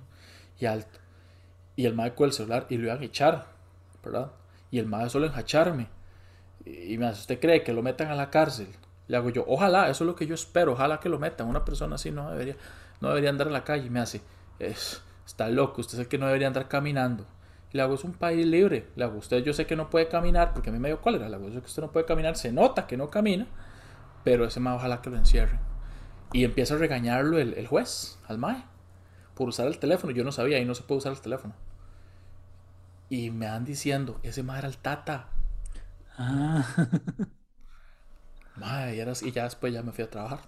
B: y alto. Y el mae con el celular y lo iban a echar, ¿verdad? Y el mae solo enjacharme. Y, me hace, ¿usted cree que lo metan a la cárcel? Le hago yo, ojalá, eso es lo que yo espero, ojalá que lo metan. Una persona así no debería, no debería andar en la calle. Y me hace, es, está loco, usted sabe que no debería andar caminando. Le hago, es un país libre. Le hago, usted yo sé que no puede caminar, porque a mí me dio cólera. Le hago, yo sé que usted no puede caminar, se nota que no camina, pero ese mae ojalá que lo encierre. Y empieza a regañarlo el, el juez, al mae, por usar el teléfono. Yo no sabía, ahí no se puede usar el teléfono. Y me van diciendo, ese mae era el tata. Ah. Mae, y, y ya después ya me fui a trabajar.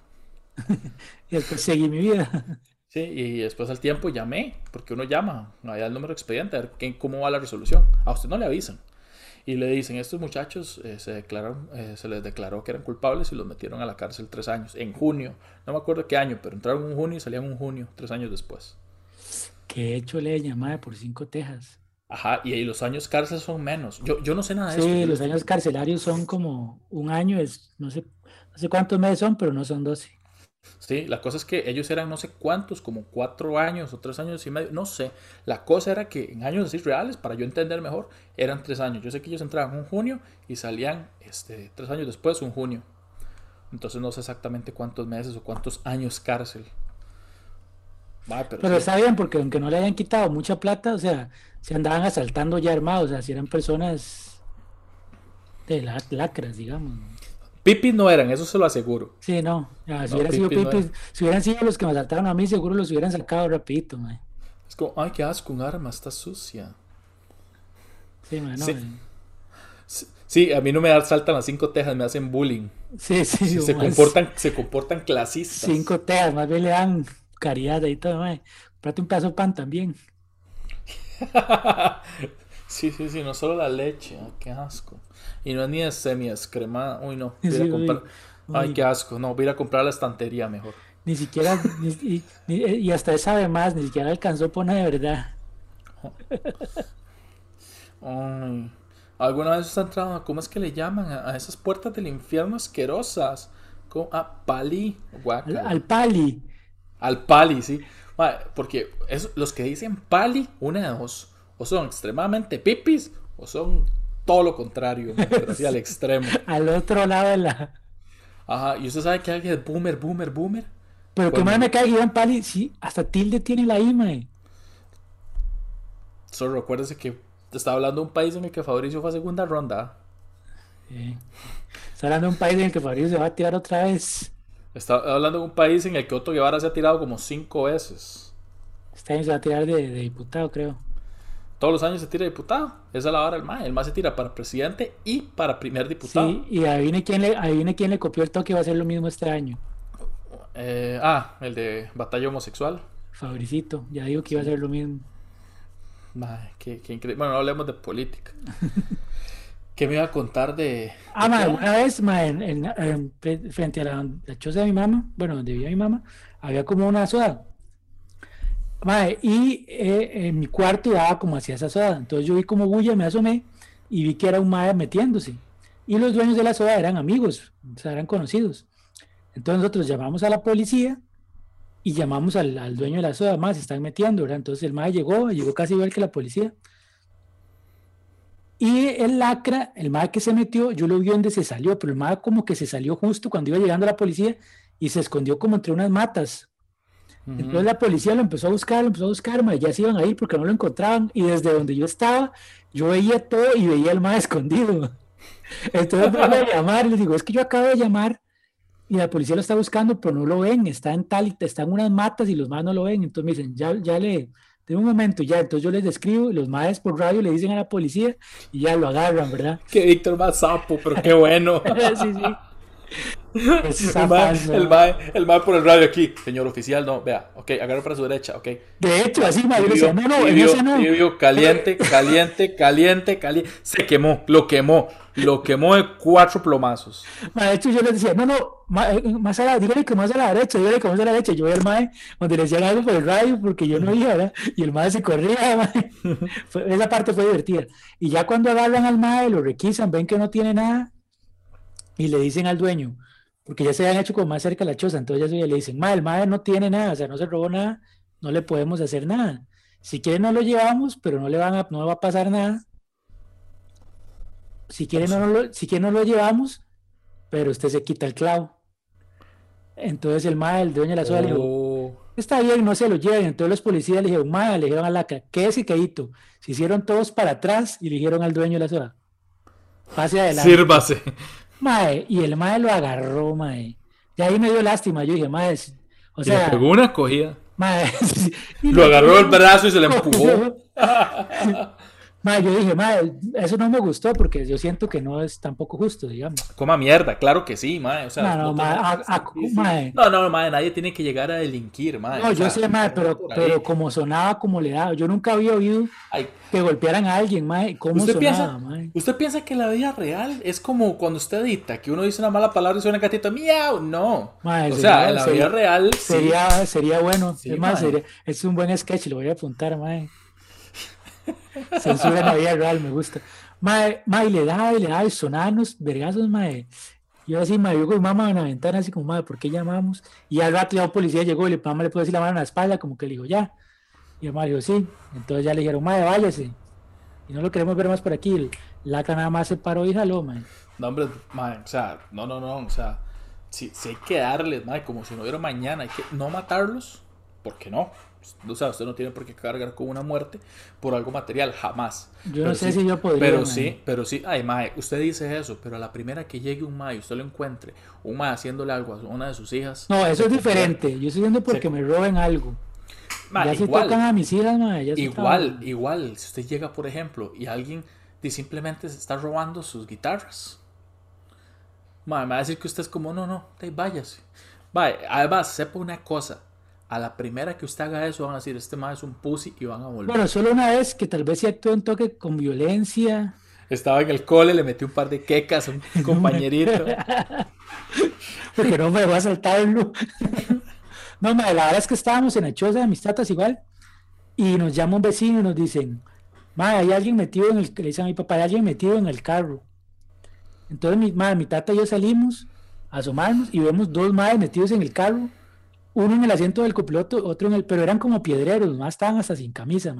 A: y después seguí mi vida.
B: Sí, y después al tiempo llamé, porque uno llama allá el número de expediente a ver cómo va la resolución. A usted no le avisan. Y le dicen, estos muchachos eh, se declararon, eh, se les declaró que eran culpables y los metieron a la cárcel tres años, en junio. No me acuerdo qué año, pero entraron en junio y salían en junio, tres años después.
A: Que hecho le llamada por cinco tejas.
B: Ajá, y, ahí los años cárcel son menos. Yo, yo no sé nada de
A: eso.
B: Sí,
A: los años carcelarios son como un año, es, no sé, no sé cuántos meses son, pero no son doce.
B: Sí, la cosa es que ellos eran no sé cuántos, como cuatro años o tres años y medio, no sé. La cosa era que en años así reales, para yo entender mejor, eran tres años. Yo sé que ellos entraban en junio y salían este, tres años después, un junio. Entonces no sé exactamente cuántos meses o cuántos años cárcel.
A: Pero, está bien, porque aunque no le hayan quitado mucha plata, o sea, se andaban asaltando ya armados, o sea, si eran personas de lacras, digamos.
B: Pipis no eran, eso se lo aseguro.
A: Sí, no. si hubieran sido pipis, si hubieran sido los que me asaltaron a mí, seguro los hubieran sacado rapidito, man.
B: Es como, ay, qué asco, un arma, está sucia.
A: Sí, man, no,
B: sí. a mí no me asaltan las cinco tejas, me hacen bullying.
A: Sí, sí.
B: se, comportan, se comportan clasistas.
A: Cinco tejas, más bien le dan caridad ahí todo, man. Comprate un pedazo de pan también.
B: sí, sí, sí, no solo la leche, qué asco. Y no es ni de semi crema Uy, no. Voy a comprar... Ay, qué asco. No, voy a ir a comprar la estantería mejor.
A: Ni siquiera, y, hasta sabe más, ni siquiera alcanzó por nada de verdad.
B: Ay. ¿Alguna vez has entrado, cómo es que le llaman a, esas puertas del infierno asquerosas? ¿Cómo? Ah, pali.
A: Al, pali.
B: Al pali, sí. Porque es, los que dicen pali, una de dos. O son extremadamente pipis o son todo lo contrario, así al extremo.
A: al otro lado de la.
B: Ajá, y usted sabe que alguien es boomer, boomer, boomer.
A: Pero que me cae Iván Pali, sí, hasta tilde tiene la I, mae.
B: Solo recuérdese que te estaba hablando de un país en el que Fabricio fue a segunda ronda.
A: Sí. Está hablando de un país en el que Fabricio se va a tirar otra vez.
B: Está hablando de un país en el que Otto Guevara se ha tirado como cinco veces.
A: Este año se va a tirar de diputado, creo.
B: Todos los años se tira diputado. Esa es la hora del MAE. El MAE se tira para presidente y para primer diputado.
A: Sí, y adivine quién le, adivine quién le copió el toque va a ser lo mismo este año.
B: Eh, ah, el de batalla homosexual.
A: Fabricito, ya digo que iba a ser lo mismo.
B: Mae, qué, increíble. Bueno, no hablemos de política. ¿Qué me iba a contar de.?
A: Ah, mae, una vez, mae, en, frente a la, la, choza de mi mamá, bueno, donde vivía mi mamá, había como una soda y eh, en mi cuarto daba como hacía esa soda. Entonces yo vi como bulla, me asomé y vi que era un mae metiéndose. Y los dueños de la soda eran amigos, o sea, eran conocidos. Entonces nosotros llamamos a la policía y llamamos al, dueño de la soda, más se están metiendo, ¿verdad? Entonces el mae llegó, llegó casi igual que la policía. Y el lacra, el mae que se metió, yo lo vi donde se salió, pero el mae como que se salió justo cuando iba llegando la policía y se escondió como entre unas matas, entonces la policía lo empezó a buscar, lo empezó a buscar, ya se iban a ir porque no lo encontraban. Y desde donde yo estaba, yo veía todo y veía al más escondido. Entonces me a llamar, les digo, es que yo acabo de llamar y la policía lo está buscando, pero no lo ven, está en tal, está en unas matas y los más no lo ven. Entonces me dicen, ya, ya le, de un momento, ya, entonces yo les describo, los más por radio le dicen a la policía y ya lo agarran, ¿verdad?
B: Que Víctor más sapo, pero qué bueno.
A: sí, sí.
B: el, mae, el, mae, el mae por el radio aquí, señor oficial, no, vea, ok, agarre para su derecha, ok.
A: De hecho, así, mae, yo no, no,
B: tibio, ese no. Tibio, caliente, caliente, caliente, caliente, se quemó, lo quemó, lo quemó de cuatro plomazos.
A: De hecho, yo le decía, no, no, eh, más a la, dígale que más a la derecha, dígale que más a la derecha, yo voy al mae, donde le decían algo por el radio, porque yo no iba, ¿verdad? Y el mae se corría, mae. esa parte fue divertida. Y ya cuando agarran al mae, lo requisan, ven que no tiene nada, y le dicen al dueño, porque ya se habían hecho como más cerca la choza, entonces ya le dicen, ma, el madre no tiene nada, o sea, no se robó nada, no le podemos hacer nada. Si quiere no lo llevamos, pero no le van a, no va a pasar nada. Si quiere no, lo, si quiere no lo llevamos, pero usted se quita el clavo. Entonces el madre, el dueño de la soda, le dijo, oh. está bien, no se lo lleven. Entonces los policías le dijeron, madre, le dijeron a la ¿qué es caído? Se hicieron todos para atrás y le dijeron al dueño de la soda, pase adelante.
B: Sírvase.
A: Mae, y el mae lo agarró, mae. Y ahí me dio lástima. Yo dije, mae, o sea.
B: Y le pegó una cogida. Mae, lo agarró el brazo y se le empujó.
A: Madre, yo dije, madre, eso no me gustó porque yo siento que no es tampoco justo, digamos.
B: Coma mierda, claro que sí, madre. O sea,
A: no, no,
B: no, no, madre, nadie tiene que llegar a delinquir, madre.
A: No, yo sé, madre, pero, pero como sonaba, como le daba, yo nunca había oído que golpearan a alguien, madre. ¿Cómo
B: ¿Usted
A: sonaba,
B: piensa, ¿Usted piensa que la vida real es como cuando usted edita, que uno dice una mala palabra y suena gatito, miau? No. o sea, en la vida real.
A: Sería, sería bueno. es más, sería, es un buen sketch, lo voy a apuntar, madre. Censura en la vida real, me gusta. Mae, mae, le da, le da, sonanos, vergazos, mae. Yo así, mae, yo con mamá en la ventana, así como, mae, ¿por qué llamamos? Y al rato ya un policía llegó y le, mamá le puso así la mano en la espalda, como que le dijo, ya. Y el mae dijo, sí. Entonces ya le dijeron, mae, váyase. Y no lo queremos ver más por aquí. La nada más se paró y jaló, mae.
B: No, hombre, mae, o sea, no, no, no, o sea, si, si hay que darles, mae, como si no hubiera mañana, hay que no matarlos, ¿por qué no? O sea, usted no tiene por qué cargar con una muerte por algo material, jamás.
A: Yo no sé si yo podría.
B: Pero sí, pero sí, ay, mae, usted dice eso, pero a la primera que llegue un mae, usted lo encuentre, un mae haciéndole algo a una de sus hijas.
A: No, eso es diferente. Yo estoy viendo porque me roben algo. ya si tocan a mis hijas, mae, ya
B: Igual, igual, si usted llega, por ejemplo, y alguien simplemente se está robando sus guitarras. Mae, me va a decir que usted es como, no, no, váyase. Vaya, además, sepa una cosa a la primera que usted haga eso van a decir, este más es un pussy y van a volver.
A: Bueno, solo una vez que tal vez se actuó un toque con violencia.
B: Estaba en el cole, le metí un par de quecas a un compañerito.
A: Porque no me va a saltarlo. no, la verdad es que estábamos en la choza de mis tatas igual y nos llama un vecino y nos dicen, madre, hay alguien metido en el, le dicen a mi papá, hay alguien metido en el carro. Entonces mi, madre, mi tata y yo salimos a asomarnos y vemos dos madres metidos en el carro uno en el asiento del copiloto, otro en el, pero eran como piedreros, más estaban hasta sin camisa,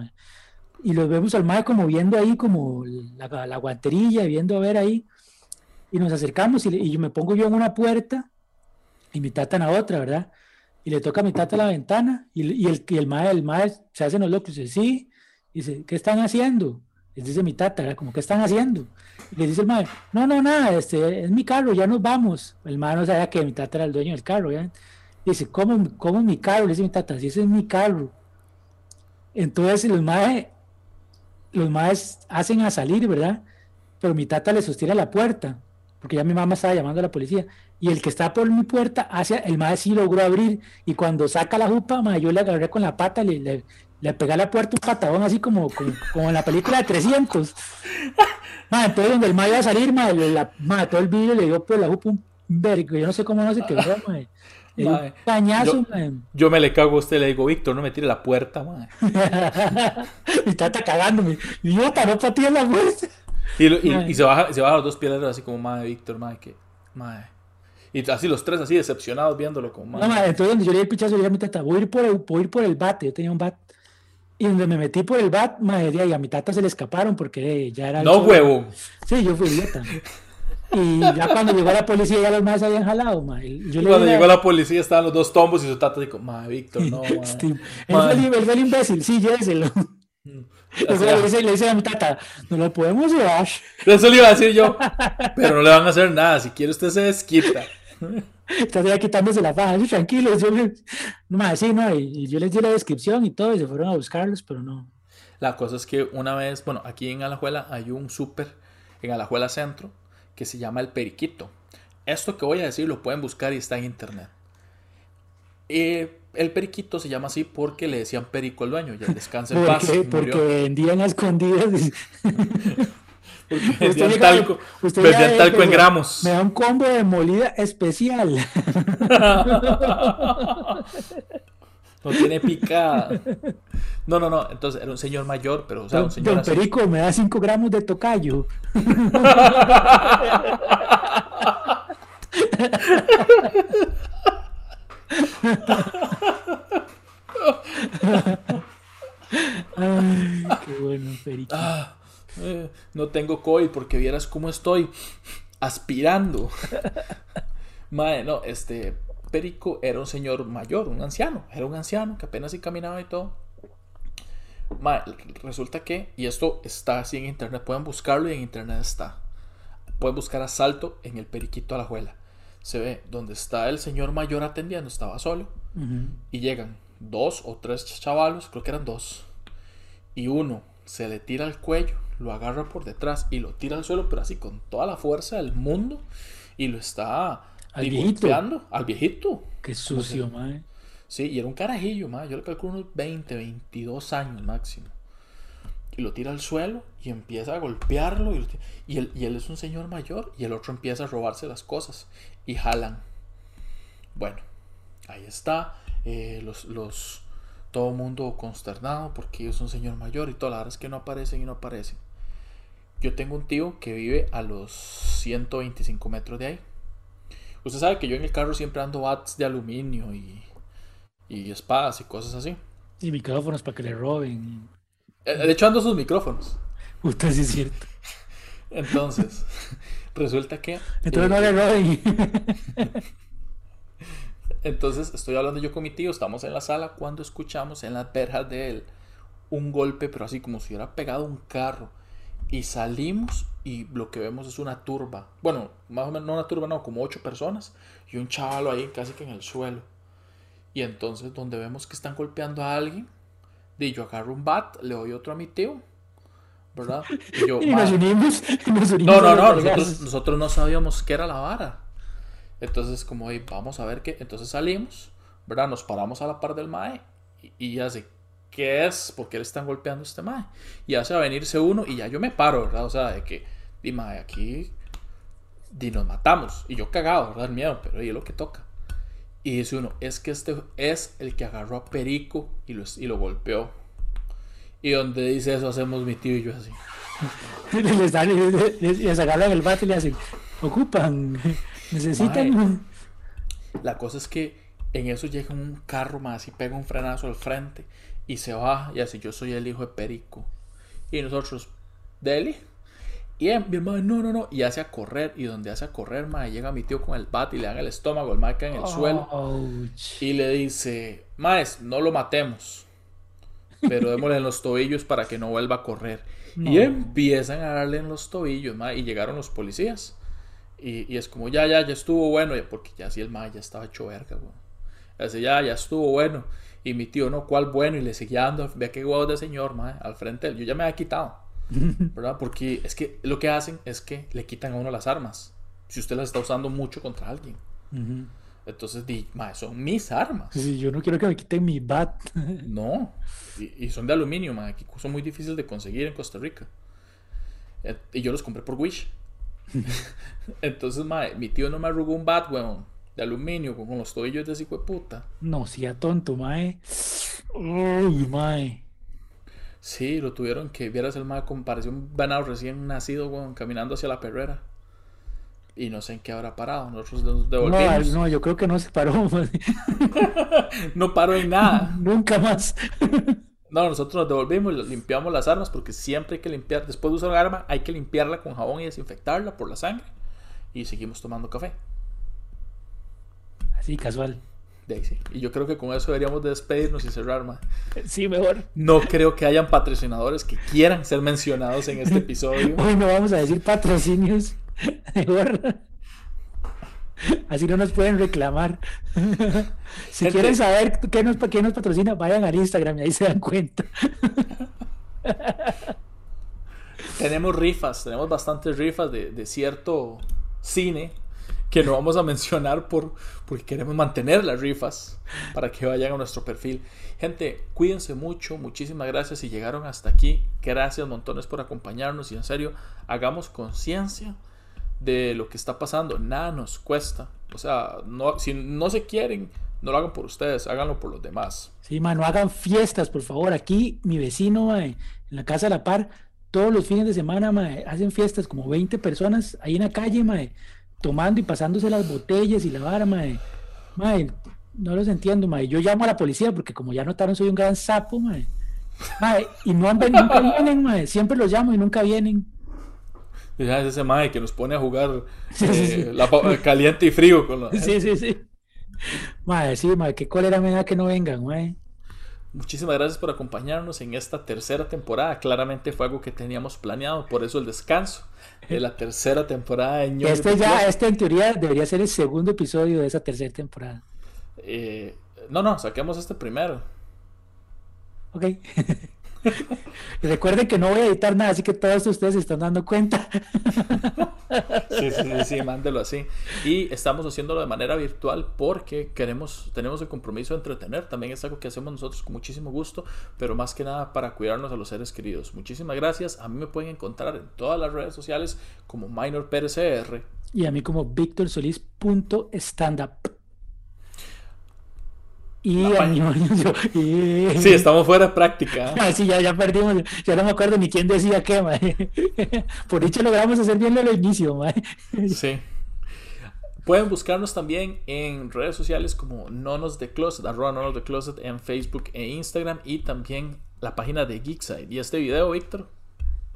A: Y los vemos al mae como viendo ahí como la, la guanterilla, viendo a ver ahí. Y nos acercamos y, yo me pongo yo en una puerta y mi tata en la otra, ¿verdad? Y le toca a mi tata la ventana y, y el, y el mae, el se hace los locos, dice, sí, dice, ¿qué están haciendo? Y dice mi tata, ¿verdad? Como, ¿qué están haciendo? Y le dice el mae, no, no, nada, este, es mi carro, ya nos vamos. El mae no sabía que mi tata era el dueño del carro, ¿ya? Dice, ¿cómo, cómo mi carro? Le dice mi tata, si ese es mi carro. Entonces los maes, los maes hacen a salir, ¿verdad? Pero mi tata le sostiene la puerta, porque ya mi mamá estaba llamando a la policía. Y el que está por mi puerta, hacia, el mae sí logró abrir. Y cuando saca la jupa, yo le agarré con la pata, le, le, le pegué a la puerta un patadón así como, como, en la película de 300. entonces donde el mae iba a salir, la, todo el vídeo le dio por la jupa un vergo. Yo no sé cómo no se quebró, mae.
B: Cañazo, yo, me le cago a usted, le digo, Víctor, no me tire la puerta, madre.
A: y está cagándome. Y yo no ti la puerta.
B: Y, y, se, baja, se baja los dos piedras así como, madre, Víctor, madre, que, madre. Y así los tres así decepcionados viéndolo como,
A: madre. No, madre, entonces donde yo le di el pichazo, le dije a mi tata, voy a ir por el, voy a ir por el bate, yo tenía un bat. Y donde me metí por el bat, madre, y a mi tata se le escaparon porque ya era...
B: No, huevo.
A: Sí, yo fui idiota. Y ya cuando llegó la policía, ya los más habían jalado, ma.
B: Yo cuando llegó la policía estaban los dos tombos y su tata dijo, ma, Víctor, no, ma.
A: Este, él, fue el, el imbécil, sí, lléveselo. Mm. le, dice, le dice a mi tata, no lo podemos llevar.
B: Eso le iba a decir yo, pero no le van a hacer nada, si quiere usted se desquita.
A: Está ya quitándose la faja, tranquilo. Yo no, sí, no, y, yo les di la descripción y todo, y se fueron a buscarlos, pero no.
B: La cosa es que una vez, bueno, aquí en Alajuela hay un súper, en Alajuela Centro, que se llama el Periquito. esto que voy a decir lo pueden buscar y está en internet. Eh, el periquito se llama así porque le decían perico al dueño, ya descansa en paz.
A: Porque vendían a escondidas.
B: porque vendían talco, vendían talco en gramos.
A: Me da un combo de molida especial.
B: no tiene picada. No, no, no. Entonces era un señor mayor, pero o sea, un señor.
A: Don Perico, me da 5 gramos de tocayo. Ay, qué bueno, Perico.
B: Ah, eh, no tengo COVID porque vieras cómo estoy aspirando. Madre, no, este Perico era un señor mayor, un anciano, era un anciano que apenas sí caminaba y todo. Resulta que, y esto está así en internet, pueden buscarlo y en internet está. Pueden buscar asalto en el Periquito a la Juela. Se ve donde está el señor mayor atendiendo, estaba solo, y llegan dos o tres chavalos, creo que eran dos, y uno se le tira al cuello, lo agarra por detrás y lo tira al suelo, pero así con toda la fuerza del mundo, y lo está
A: al viejito.
B: al viejito.
A: Qué sucio, mae.
B: Sí, y era un carajillo, mae. Yo le calculo unos 20, 22 años máximo. Y lo tira al suelo y empieza a golpearlo. Y, él, y él es un señor mayor y el otro empieza a robarse las cosas. Y jalan. Bueno, ahí está. Eh, los, los, todo mundo consternado porque es un señor mayor y todas las es que no aparecen y no aparecen. Yo tengo un tío que vive a los 125 metros de ahí. Usted sabe que yo en el carro siempre ando bats de aluminio y, y espadas y cosas así.
A: Y micrófonos para que le roben.
B: Eh, de hecho, ando sus micrófonos.
A: Usted sí es cierto.
B: Entonces, resulta que.
A: Entonces no le roben.
B: Entonces, estoy hablando yo con mi tío, estamos en la sala cuando escuchamos en las verjas de él un golpe, pero así como si hubiera pegado un carro. Y salimos y lo que vemos es una turba. Bueno, más o menos no una turba, no, como ocho personas y un chavalo ahí casi que en el suelo. Y entonces donde vemos que están golpeando a alguien, y yo agarro un bat, le doy otro a mi tío, ¿verdad?
A: Y, yo, nos, unimos,
B: No, no, no, nosotros, no sabíamos qué era la vara. Entonces como, ahí vamos a ver qué. Entonces salimos, ¿verdad? Nos paramos a la par del mae y, y ya sé qué es, por qué le están golpeando a este mae. Y hace a venirse uno y ya yo me paro, ¿verdad? O sea, de que, di mae, aquí, di nos matamos. Y yo cagado, ¿verdad? El miedo, pero ahí es lo que toca. Y dice uno, es que este es el que agarró a Perico y lo, y lo golpeó. Y donde dice eso hacemos mi tío y yo así.
A: les, dan, les, agarran el bate y le hacen, ocupan, necesitan...
B: la cosa es que en eso llega un carro más y pega un frenazo al frente y se va y así yo soy el hijo de Perico. Y nosotros, Deli. Y mi hermano, no, no, no. Y hace a correr. Y donde hace a correr, mae, llega mi tío con el bat y le dan el estómago, el mae cae en el suelo. Y le dice, maes, no lo matemos. Pero démosle en los tobillos para que no vuelva a correr. Y empiezan a darle en los tobillos, mae, y llegaron los policías. Y, es como, ya, ya, ya estuvo bueno. Porque ya así el mae ya estaba hecho verga, Así, ya, ya estuvo bueno. Y mi tío, no, ¿cuál bueno? Y le seguía dando, ve qué huevos de señor, mae, al frente de él. Yo ya me había quitado, ¿verdad? Porque es que lo que hacen es que le quitan a uno las armas. Si usted las está usando mucho contra alguien. Entonces, di, mae, son mis armas.
A: Sí, yo no quiero que me quiten mi bat.
B: no. Y, son de aluminio, mae, que son muy difíciles de conseguir en Costa Rica. Y yo los compré por Wish. Entonces, mae, mi tío no me arrugó un bat, weón de aluminio con, los tobillos de ese hijo de puta.
A: No, sea tonto, mae. Uy, mae.
B: Sí, lo tuvieron que vieras el mae como parecía un venado recién nacido, caminando hacia la perrera. Y no sé en qué habrá parado. Nosotros nos devolvimos.
A: No, no, yo creo que no se paró.
B: no paró en nada.
A: Nunca más.
B: no, nosotros nos devolvimos y limpiamos las armas porque siempre hay que limpiar. Después de usar un arma, hay que limpiarla con jabón y desinfectarla por la sangre. Y seguimos tomando café.
A: Así, casual.
B: Y yo creo que con eso deberíamos despedirnos y cerrar, más.
A: Sí, mejor.
B: No creo que hayan patrocinadores que quieran ser mencionados en este episodio.
A: Hoy no vamos a decir patrocinios. Mejor. Así no nos pueden reclamar. si quieren saber qué nos, qué nos patrocina, vayan al Instagram y ahí se dan cuenta.
B: tenemos rifas, tenemos bastantes rifas de, de cierto cine que no vamos a mencionar por, porque queremos mantener las rifas para que vayan a nuestro perfil. Gente, cuídense mucho, muchísimas gracias si llegaron hasta aquí. Gracias montones por acompañarnos y en serio, hagamos conciencia de lo que está pasando. Nada nos cuesta. O sea, no, si no se quieren, no lo hagan por ustedes, háganlo por los demás.
A: Sí, mano, hagan fiestas, por favor. Aquí mi vecino, en la casa de la par, todos los fines de semana, hacen fiestas, como 20 personas ahí en la calle, mae, tomando y pasándose las botellas y la vara, mae. no los entiendo, mae. Yo llamo a la policía porque como ya notaron soy un gran sapo, mae. y no han, nunca vienen, mae. Siempre los llamo y nunca vienen.
B: Ya es ese mae que nos pone a jugar eh, La, caliente y frío con los...
A: Sí, sí, sí. Mae, sí, mae, qué cólera me da que no vengan, mae.
B: Muchísimas gracias por acompañarnos en esta tercera temporada. Claramente fue algo que teníamos planeado, por eso el descanso de la tercera temporada de
A: Este ya, este en teoría debería ser el segundo episodio de esa tercera temporada.
B: Eh, no, no, saquemos este primero.
A: Ok. Recuerden que no voy a editar nada, así que todos ustedes se están dando cuenta.
B: sí, sí, sí, mándelo así. Y estamos haciéndolo de manera virtual porque queremos, tenemos el compromiso de entretener. También es algo que hacemos nosotros con muchísimo gusto, pero más que nada para cuidarnos a los seres queridos. Muchísimas gracias. A mí me pueden encontrar en todas las redes sociales como Minor
A: Y a mí como victorsolis.standup. Y,
B: Sí, estamos fuera de práctica.
A: Ah, sí, ya, ya perdimos. Ya no me acuerdo ni quién decía qué, Por dicho logramos hacer bien el inicio,
B: Sí. Pueden buscarnos también en redes sociales como Nonos de Closet, arroba Nonos de Closet en Facebook e Instagram y también la página de Geekside. ¿Y este video, Víctor?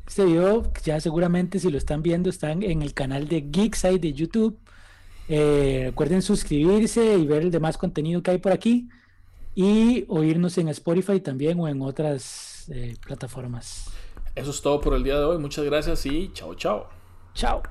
A: Este video, ya seguramente si lo están viendo, están en el canal de Geekside de YouTube. Eh, recuerden suscribirse y ver el demás contenido que hay por aquí y oírnos en Spotify también o en otras eh, plataformas.
B: Eso es todo por el día de hoy. Muchas gracias y chao, chao.
A: Chao.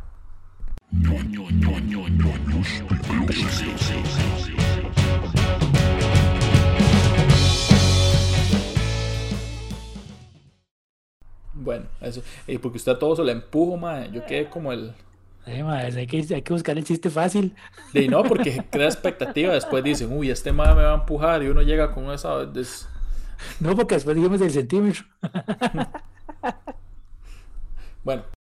B: Bueno, eso. Y porque usted a todo se le empujo, mae. Yo quedé como el.
A: Hay, que, hay que buscar el chiste fácil.
B: Y no, porque crea expectativa. Después dicen, uy, este mae me va a empujar. Y uno llega con esa.
A: No, porque después digamos el centímetro.
B: bueno.